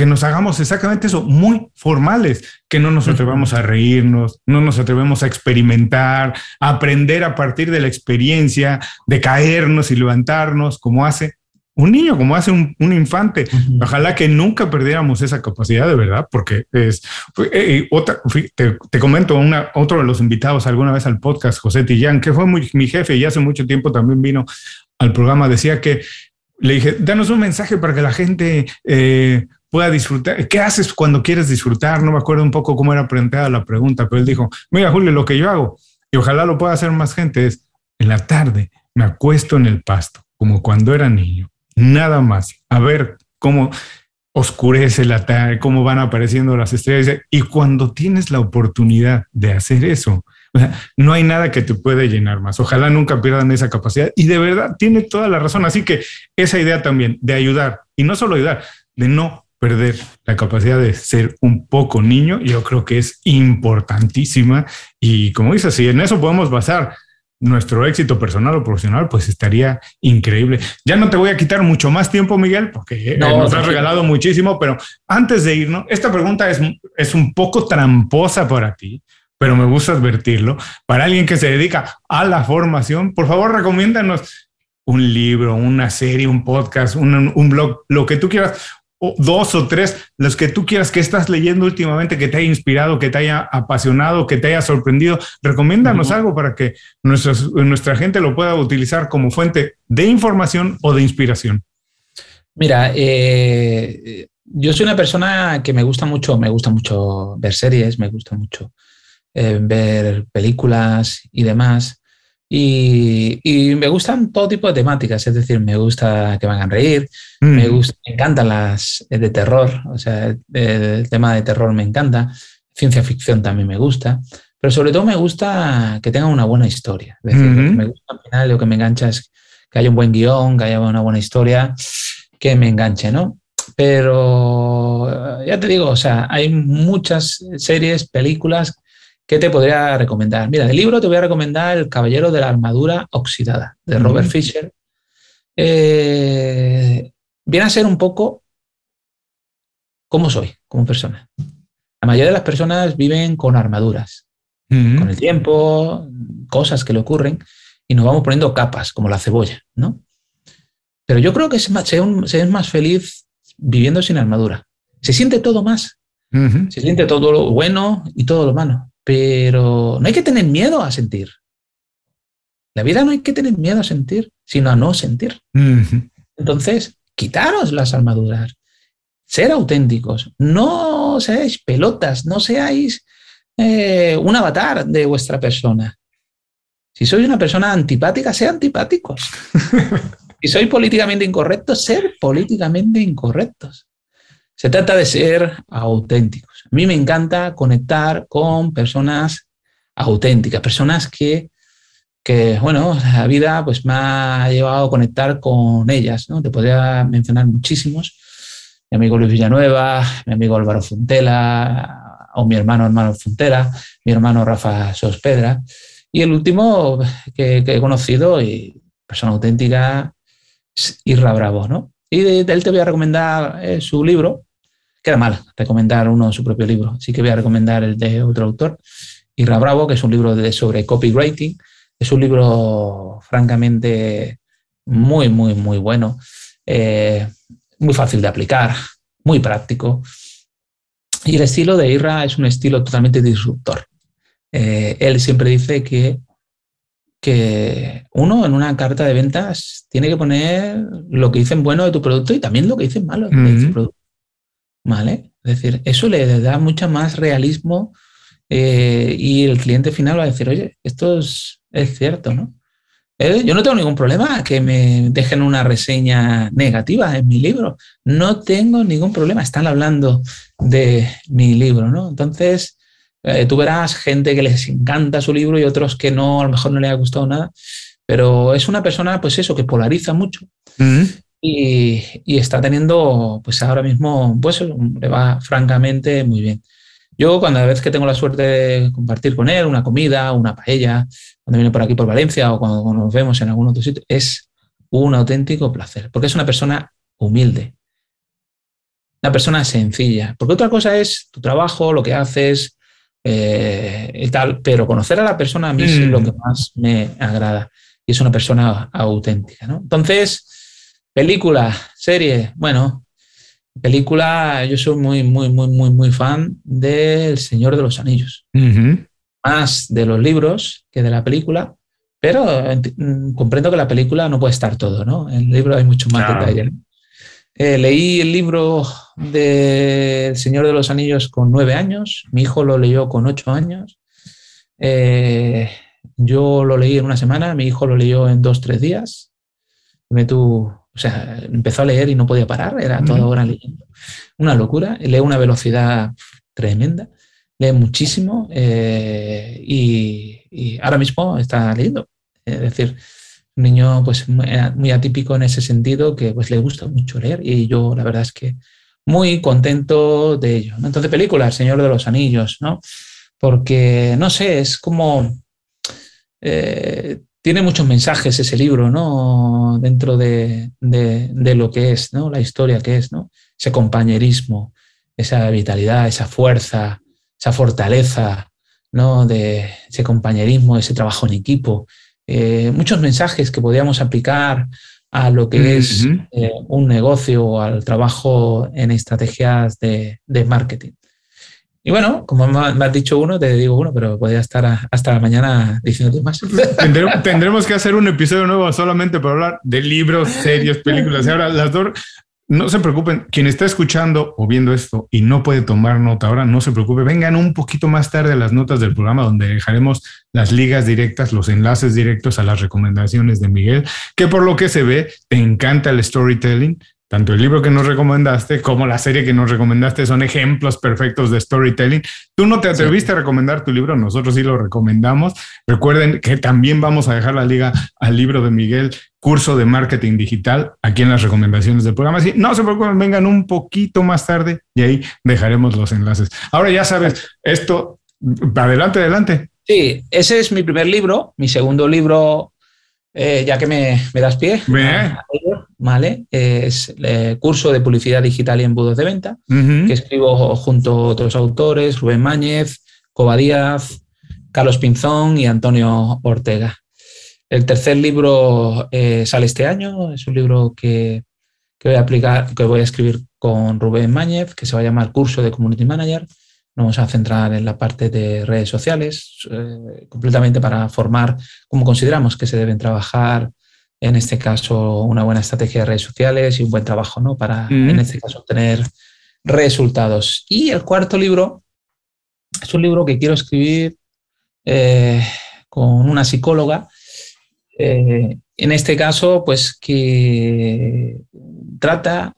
que nos hagamos exactamente eso, muy formales, que no nos atrevamos a reírnos, no nos atrevemos a experimentar, a aprender a partir de la experiencia, de caernos y levantarnos, como hace un niño, como hace un, infante. Ojalá que nunca perdiéramos esa capacidad de verdad, porque es eh, otra, te, comento, una, otro de los invitados alguna vez al podcast, José Tillán, que fue mi jefe y hace mucho tiempo también vino al programa, decía que le dije, danos un mensaje para que la gente eh, pueda disfrutar. ¿Qué haces cuando quieres disfrutar? No me acuerdo un poco cómo era planteada la pregunta, pero él dijo, mira Julio, lo que yo hago, y ojalá lo pueda hacer más gente, es en la tarde me acuesto en el pasto, como cuando era niño, nada más, a ver cómo oscurece la tarde, cómo van apareciendo las estrellas. Y cuando tienes la oportunidad de hacer eso, no hay nada que te puede llenar más. Ojalá nunca pierdan esa capacidad. Y de verdad, tiene toda la razón. Así que esa idea también de ayudar, y no solo ayudar, de no perder la capacidad de ser un poco niño, yo creo que es importantísima. Y como dices, si en eso podemos basar nuestro éxito personal o profesional, pues estaría increíble. Ya no te voy a quitar mucho más tiempo, Miguel, porque eh, nos has regalado muchísimo, pero antes de irnos, esta pregunta es, es un poco tramposa para ti, pero me gusta advertirlo. Para alguien que se dedica a la formación, por favor, recomiéndanos un libro, una serie, un podcast, un, un blog, lo que tú quieras, dos o tres, los que tú quieras que estás leyendo últimamente, que te haya inspirado, que te haya apasionado, que te haya sorprendido. Recomiéndanos algo para que nuestra gente lo pueda utilizar como fuente de información o de inspiración. Mira, eh, yo soy una persona que me gusta mucho, me gusta mucho ver series, me gusta mucho eh, ver películas y demás. Y, me gustan todo tipo de temáticas, es decir, me gusta que van a reír, me, mm. gusta, me encantan las eh, de terror, o sea, el, tema de terror me encanta, ciencia ficción también me gusta, pero sobre todo me gusta que tenga una buena historia. Es decir, lo que me gusta al final, lo que me engancha es que haya un buen guion, que haya una buena historia, que me enganche, ¿no? Pero ya te digo, o sea, hay muchas series, películas ¿Qué te podría recomendar? Mira, del libro te voy a recomendar El Caballero de la Armadura Oxidada, de Robert Fisher. Eh, viene a ser un poco cómo soy como persona. La mayoría de las personas viven con armaduras, con el tiempo, cosas que le ocurren, y nos vamos poniendo capas, como la cebolla, ¿no? Pero yo creo que se, es más feliz viviendo sin armadura. Se siente todo más. Se siente todo lo bueno y todo lo malo. Pero no hay que tener miedo a sentir. La vida no hay que tener miedo a sentir, sino a no sentir. Entonces, quitaros las armaduras, ser auténticos, no seáis pelotas, no seáis eh, un avatar de vuestra persona. Si sois una persona antipática, sea antipáticos. <laughs> si sois políticamente incorrectos, ser políticamente incorrectos. Se trata de ser auténticos. A mí me encanta conectar con personas auténticas, personas que, bueno, la vida pues me ha llevado a conectar con ellas. ¿no? Te podría mencionar muchísimos. Mi amigo Luis Villanueva, mi amigo Álvaro Funtela, o mi hermano hermano Funtela, mi hermano Rafa Sospedra. Y el último que, he conocido, y persona auténtica, es Irra Bravo. Y de, él te voy a recomendar eh, su libro, Queda mal recomendar uno de su propio libro, así que voy a recomendar el de otro autor, Irra Bravo, que es un libro de, sobre copywriting. Es un libro francamente muy, muy, muy bueno, eh, muy fácil de aplicar, muy práctico. Y el estilo de Irra es un estilo totalmente disruptor. Eh, él siempre dice que, que uno en una carta de ventas tiene que poner lo que dicen bueno de tu producto y también lo que dicen malo de tu producto. ¿Vale? Es decir, eso le da mucho más realismo eh, y el cliente final va a decir, oye, esto es, cierto, ¿no? Eh, yo no tengo ningún problema que me dejen una reseña negativa en mi libro. No tengo ningún problema. Están hablando de mi libro, ¿no? Entonces, eh, tú verás gente que les encanta su libro y otros que no, a lo mejor no les ha gustado nada. Pero es una persona, pues eso, que polariza mucho y, está teniendo, pues ahora mismo, pues le va francamente muy bien. Yo cuando a vez que tengo la suerte de compartir con él una comida, una paella, cuando viene por aquí por Valencia o cuando nos vemos en algún otro sitio, es un auténtico placer, porque es una persona humilde, una persona sencilla, porque otra cosa es tu trabajo, lo que haces eh, y tal, pero conocer a la persona a mí es lo mm. que más me agrada y es una persona auténtica. ¿no? Entonces, Película, serie, bueno, película, yo soy muy, muy, muy, muy, muy fan del Señor de los Anillos. Más de los libros que de la película, pero mm, comprendo que la película no puede estar todo, ¿no? En el libro hay mucho más detalle. Eh, leí el libro del Señor de los Anillos con nueve años, mi hijo lo leyó con ocho años. Eh, yo lo leí en una semana, mi hijo lo leyó en dos, tres días. Me tú, o sea, empezó a leer y no podía parar, era toda hora leyendo. Una locura, lee a una velocidad tremenda, lee muchísimo eh, y, ahora mismo está leyendo. Es decir, un niño pues muy atípico en ese sentido que pues le gusta mucho leer y yo la verdad es que muy contento de ello. Entonces, película, Señor de los Anillos, ¿no? Porque, no sé, es como... Eh, tiene muchos mensajes ese libro, ¿no? Dentro de, lo que es, ¿no? La historia que es, ¿no? Ese compañerismo, esa vitalidad, esa fuerza, esa fortaleza, ¿no? De ese compañerismo, ese trabajo en equipo. Eh, muchos mensajes que podíamos aplicar a lo que es eh, un negocio o al trabajo en estrategias de, marketing. Y bueno, como me has dicho uno, te digo uno, pero podría estar hasta la mañana diciéndote más. <laughs> Tendremos, que hacer un episodio nuevo solamente para hablar de libros, series, películas. Y ahora las dos no se preocupen, quien está escuchando o viendo esto y no puede tomar nota ahora, no se preocupe, vengan un poquito más tarde a las notas del programa donde dejaremos las ligas directas, los enlaces directos a las recomendaciones de Miguel, que por lo que se ve, te encanta el storytelling, tanto el libro que nos recomendaste como la serie que nos recomendaste son ejemplos perfectos de storytelling. Tú no te atreviste a recomendar tu libro, nosotros sí lo recomendamos. Recuerden que también vamos a dejar la liga al libro de Miguel, curso de marketing digital, aquí en las recomendaciones del programa. Sí, no se preocupen, vengan un poquito más tarde y ahí dejaremos los enlaces. Ahora ya sabes, esto, adelante, adelante. Sí, ese es mi primer libro. Mi segundo libro eh, ya que me, das pie, ¿vale? Es el eh, curso de publicidad digital y embudos de venta, que escribo junto a otros autores, Rubén Máñez, Coba Díaz, Carlos Pinzón y Antonio Ortega. El tercer libro eh, sale este año, es un libro que, que, voy a aplicar, que voy a escribir con Rubén Máñez, que se va a llamar Curso de Community Manager vamos a centrar en la parte de redes sociales, eh, completamente para formar cómo consideramos que se deben trabajar, en este caso, una buena estrategia de redes sociales y un buen trabajo, ¿no? Para, en este caso, obtener resultados. Y el cuarto libro es un libro que quiero escribir eh, con una psicóloga. Eh, en este caso, pues que trata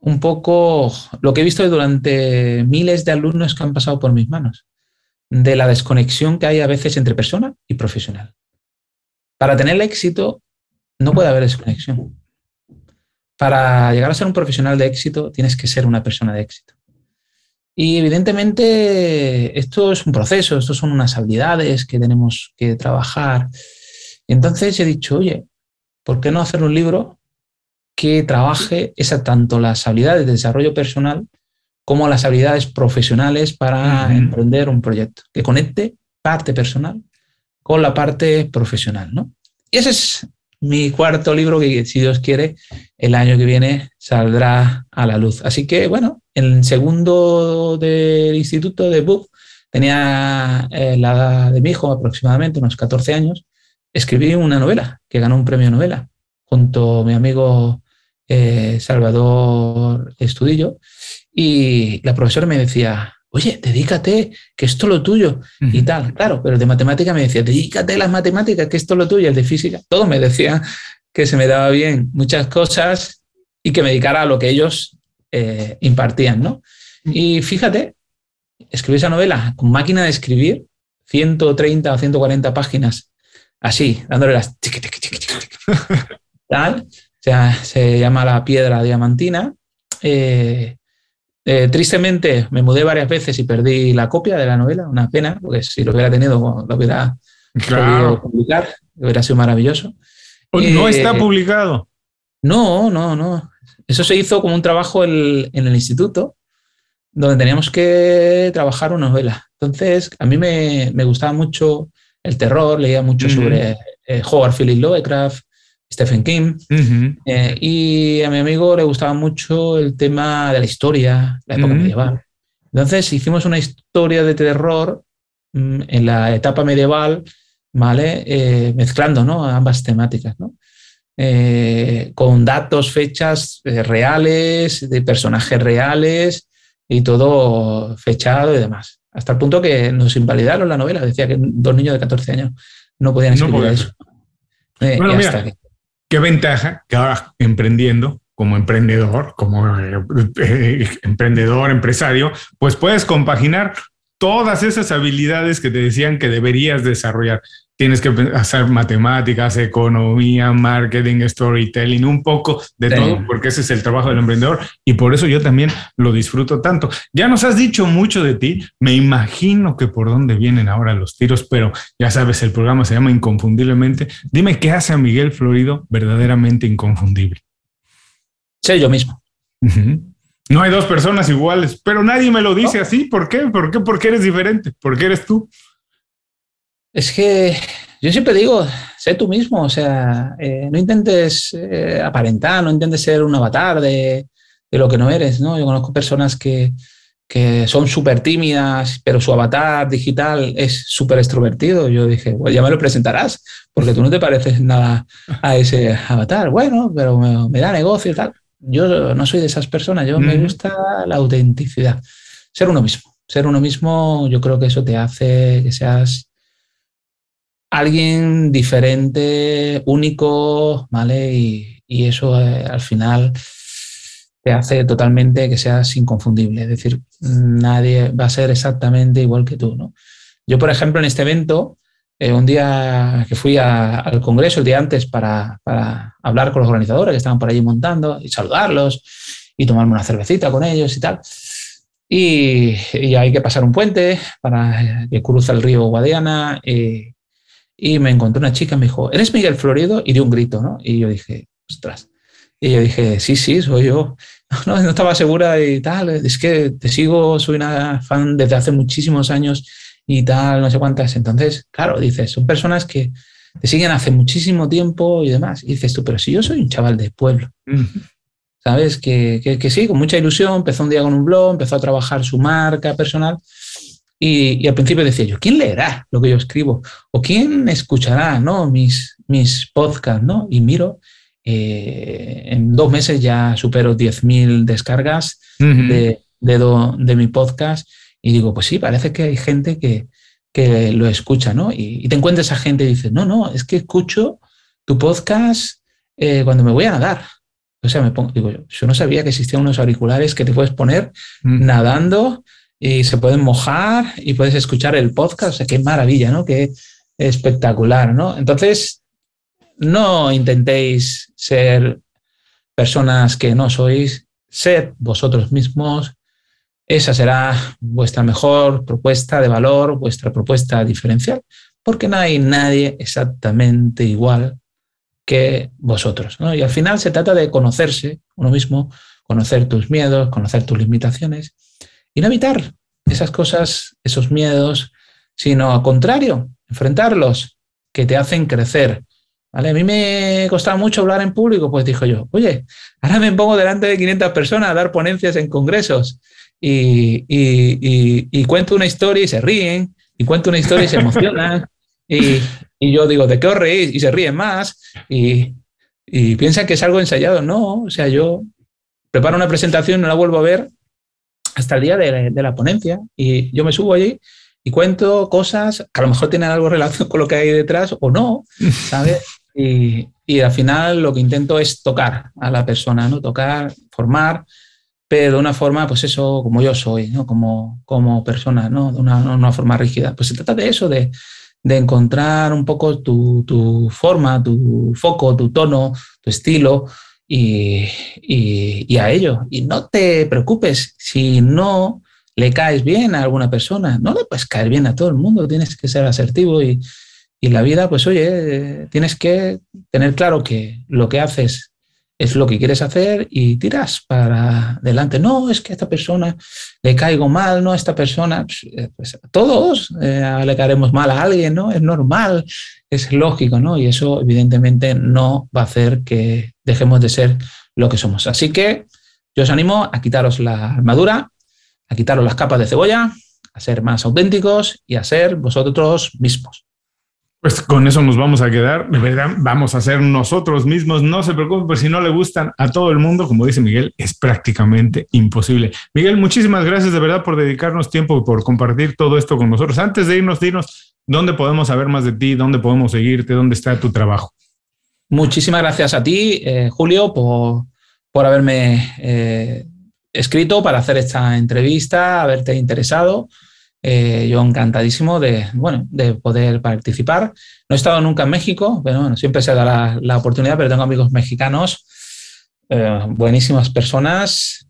un poco lo que he visto durante miles de alumnos que han pasado por mis manos, de la desconexión que hay a veces entre persona y profesional. Para tener el éxito no puede haber desconexión. Para llegar a ser un profesional de éxito tienes que ser una persona de éxito. Y evidentemente esto es un proceso, esto son unas habilidades que tenemos que trabajar. entonces he dicho, oye, ¿por qué no hacer un libro que trabaje esa, tanto las habilidades de desarrollo personal como las habilidades profesionales para emprender un proyecto, que conecte parte personal con la parte profesional. ¿no? Y ese es mi cuarto libro que, si Dios quiere, el año que viene saldrá a la luz. Así que, bueno, en segundo del instituto de BUC, tenía eh, la edad de mi hijo, aproximadamente unos 14 años, escribí una novela que ganó un premio novela junto a mi amigo eh, Salvador Estudillo, y la profesora me decía, oye, dedícate, que esto es lo tuyo, y tal, claro, pero de matemática me decía, dedícate a las matemáticas, que esto es lo tuyo, el de física, todo me decía que se me daba bien muchas cosas y que me dedicara a lo que ellos eh, impartían, ¿no? Y fíjate, escribí esa novela con máquina de escribir, 130 o 140 páginas, así, dándole las... Tal, se llama La Piedra Diamantina. Eh, eh, tristemente me mudé varias veces y perdí la copia de la novela, una pena, porque si lo hubiera tenido, lo hubiera podido publicar, hubiera sido maravilloso. ¿No está eh, publicado? No, no, no. Eso se hizo como un trabajo en, el instituto, donde teníamos que trabajar una novela. Entonces, a mí me, gustaba mucho el terror, leía mucho sobre Howard Phillips Lovecraft, Stephen King. Eh, y a mi amigo le gustaba mucho el tema de la historia, la época medieval. Entonces hicimos una historia de terror mm, en la etapa medieval, ¿vale? Eh, mezclando ¿no? ambas temáticas, ¿no? Eh, con datos, fechas reales, de personajes reales y todo fechado y demás. Hasta el punto que nos invalidaron la novela, decía que dos niños de 14 años no podían escribir eso. Eh, bueno, mira, qué ventaja que ahora emprendiendo como emprendedor, como eh, emprendedor, empresario, pues puedes compaginar todas esas habilidades que te decían que deberías desarrollar. Tienes que hacer matemáticas, economía, marketing, storytelling, un poco de todo, porque ese es el trabajo del emprendedor y por eso yo también lo disfruto tanto. Ya nos has dicho mucho de ti, me imagino que por dónde vienen ahora los tiros, pero ya sabes, el programa se llama Inconfundiblemente. Dime qué hace a Miguel Florido verdaderamente inconfundible. Sé yo mismo. No hay dos personas iguales, pero nadie me lo dice así. ¿Por qué? ¿Por qué? Porque eres diferente. Porque eres tú. Es que yo siempre digo, sé tú mismo, o sea, eh, no intentes eh, aparentar, no intentes ser un avatar de, lo que no eres, ¿no? Yo conozco personas que, son súper tímidas, pero su avatar digital es súper extrovertido. Yo dije, pues ya me lo presentarás, porque tú no te pareces nada a ese avatar. Bueno, pero me, da negocio y tal. Yo no soy de esas personas, yo me gusta la autenticidad, ser uno mismo. Ser uno mismo, yo creo que eso te hace que seas alguien diferente, único, ¿vale? Y, eso eh, al final te hace totalmente que seas inconfundible. Es decir, nadie va a ser exactamente igual que tú, ¿no? Yo, por ejemplo, en este evento, eh, un día que fui al Congreso, el día antes, para, hablar con los organizadores que estaban por allí montando y saludarlos y tomarme una cervecita con ellos y tal. Y, hay que pasar un puente para que cruza el río Guadiana. Y, y me encontré una chica, me dijo, ¿eres Miguel Florido? Y dio un grito, ¿no? Y yo dije, ostras. Y yo dije, sí, sí, soy yo. <laughs> No, no estaba segura y tal, es que te sigo, soy una fan desde hace muchísimos años y tal, no sé cuántas. Entonces, claro, dices, son personas que te siguen hace muchísimo tiempo y demás. Y dices tú, pero si yo soy un chaval de pueblo. ¿Sabes? Que, que, que, sí, con mucha ilusión, empezó un día con un blog, empezó a trabajar su marca personal y, al principio decía yo, ¿quién leerá lo que yo escribo? ¿O quién escuchará ¿no? mis, mis podcasts? ¿no? Y miro, eh, en dos meses ya supero 10.000 descargas de, de, mi podcast y digo, pues sí, parece que hay gente que, que lo escucha, ¿no? Y, te encuentras a gente y dices, no, no, es que escucho tu podcast eh, cuando me voy a nadar. O sea, me pongo, digo, yo no sabía que existían unos auriculares que te puedes poner nadando y se pueden mojar y puedes escuchar el podcast. Qué maravilla, ¿no? Qué espectacular, ¿no? Entonces, no intentéis ser personas que no sois, sed vosotros mismos. Esa será vuestra mejor propuesta de valor, vuestra propuesta diferencial, porque no hay nadie exactamente igual que vosotros. ¿no? Y al final se trata de conocerse uno mismo, conocer tus miedos, conocer tus limitaciones y no evitar esas cosas, esos miedos, sino al contrario, enfrentarlos, que te hacen crecer. ¿Vale? A mí me costaba mucho hablar en público, pues dijo yo, oye, ahora me pongo delante de 500 personas a dar ponencias en congresos y, y, cuento una historia y se ríen, y cuento una historia y se emocionan, y, yo digo, ¿de qué os reís? Y se ríen más, y, piensan que es algo ensayado. No, o sea, yo preparo una presentación, no la vuelvo a ver hasta el día de, la ponencia y yo me subo allí y cuento cosas que a lo mejor tienen algo relación <laughs> con lo que hay detrás o no, <laughs> ¿sabes? Y, y, al final lo que intento es tocar a la persona, ¿no? Tocar, formar, pero de una forma, pues eso, como yo soy, ¿no? Como, como persona, ¿no? De una, una forma rígida. Pues se trata de eso, de, de encontrar un poco tu, tu, forma, tu foco, tu tono, tu estilo, y, a ello. Y no te preocupes si no le caes bien a alguna persona. No le puedes caer bien a todo el mundo, tienes que ser asertivo y, y la vida, pues oye, tienes que tener claro que lo que haces es lo que quieres hacer y tiras para adelante. No, es que a esta persona le caigo mal, no a esta persona, pues, eh, pues todos eh, le caeremos mal a alguien, ¿no? Es normal, es lógico, ¿no? Y eso evidentemente no va a hacer que dejemos de ser lo que somos. Así que yo os animo a quitaros la armadura, a quitaros las capas de cebolla, a ser más auténticos y a ser vosotros mismos. Pues con eso nos vamos a quedar. De verdad, vamos a ser nosotros mismos. No se preocupen, pues si no le gustan a todo el mundo, como dice Miguel, es prácticamente imposible. Miguel, muchísimas gracias de verdad por dedicarnos tiempo y por compartir todo esto con nosotros. Antes de irnos, dinos dónde podemos saber más de ti, dónde podemos seguirte, dónde está tu trabajo. Muchísimas gracias a ti, eh, Julio, por, por haberme eh, escrito para hacer esta entrevista, haberte interesado. Eh, yo encantadísimo de, bueno, de poder participar. No he estado nunca en México, pero bueno, siempre se da la, la oportunidad, pero tengo amigos mexicanos, eh, buenísimas personas,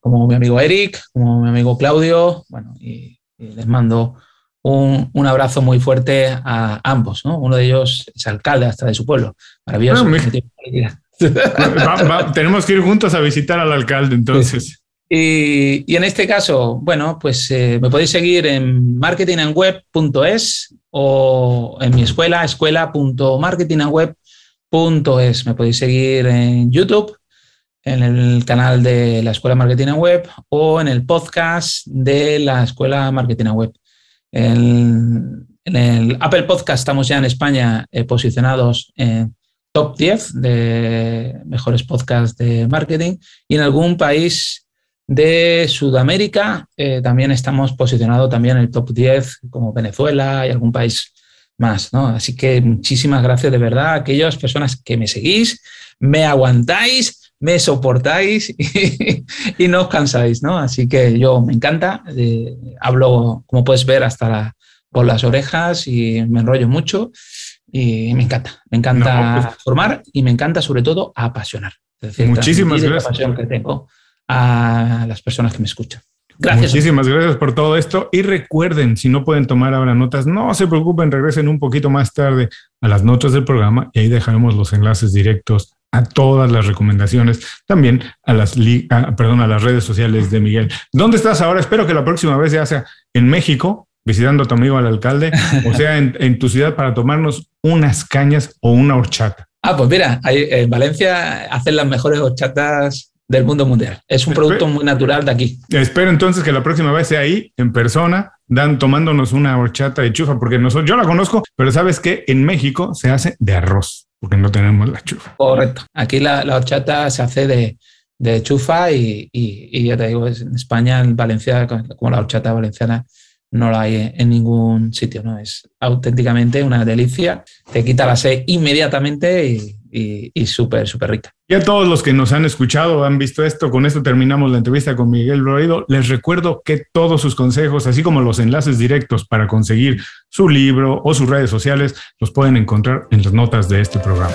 como mi amigo Eric, como mi amigo Claudio, bueno, y, y les mando un, un, abrazo muy fuerte a ambos, ¿no? Uno de ellos es alcalde hasta de su pueblo, maravilloso. Ah, <laughs> va, va, tenemos que ir juntos a visitar al alcalde, entonces. Sí. Y, en este caso, bueno, pues eh, me podéis seguir en marketingandweb.es o en mi escuela, escuela.marketingandweb.es. Me podéis seguir en YouTube, en el canal de la Escuela Marketing Web o en el podcast de la Escuela Marketing Web. En, en el Apple Podcast estamos ya en España eh, posicionados en top 10 de mejores podcasts de marketing y en algún país de Sudamérica eh, también estamos posicionados también en el top 10 como Venezuela y algún país más, ¿no? Así que muchísimas gracias de verdad a aquellas personas que me seguís, me aguantáis, me soportáis <laughs> y, y no os cansáis, ¿no? Así que yo me encanta, eh, hablo, como puedes ver, hasta la, por las orejas y me enrollo mucho y me encanta, me encanta no, pues... formar y me encanta sobre todo apasionar. Es decir, Muchísimas gracias. La pasión que tengo a las personas que me escuchan. Gracias. Muchísimas gracias por todo esto. Y recuerden, si no pueden tomar ahora notas, no se preocupen, regresen un poquito más tarde a las notas del programa y ahí dejaremos los enlaces directos a todas las recomendaciones, también a las, a, perdón, a las redes sociales de Miguel. ¿Dónde estás ahora? Espero que la próxima vez ya sea en México, visitando a tu amigo al alcalde, o sea, en, en tu ciudad para tomarnos unas cañas o una horchata. Ah, pues mira, en Valencia hacen las mejores horchatas del mundo mundial. Es un producto muy natural de aquí. Espero entonces que la próxima vez sea ahí, en persona, dan tomándonos una horchata de chufa, porque nosotros, yo la conozco, pero sabes que en México se hace de arroz, porque no tenemos la chufa. Correcto. Aquí la, la horchata se hace de, de chufa y, y, y, ya te digo, en España, en Valencia, como la horchata valenciana, no la hay en ningún sitio, ¿no? Es auténticamente una delicia. Te quita la sed inmediatamente y, y, súper, súper rica. Y a todos los que nos han escuchado, han visto esto, con esto terminamos la entrevista con Miguel Broido. Les recuerdo que todos sus consejos, así como los enlaces directos para conseguir su libro o sus redes sociales, los pueden encontrar en las notas de este programa.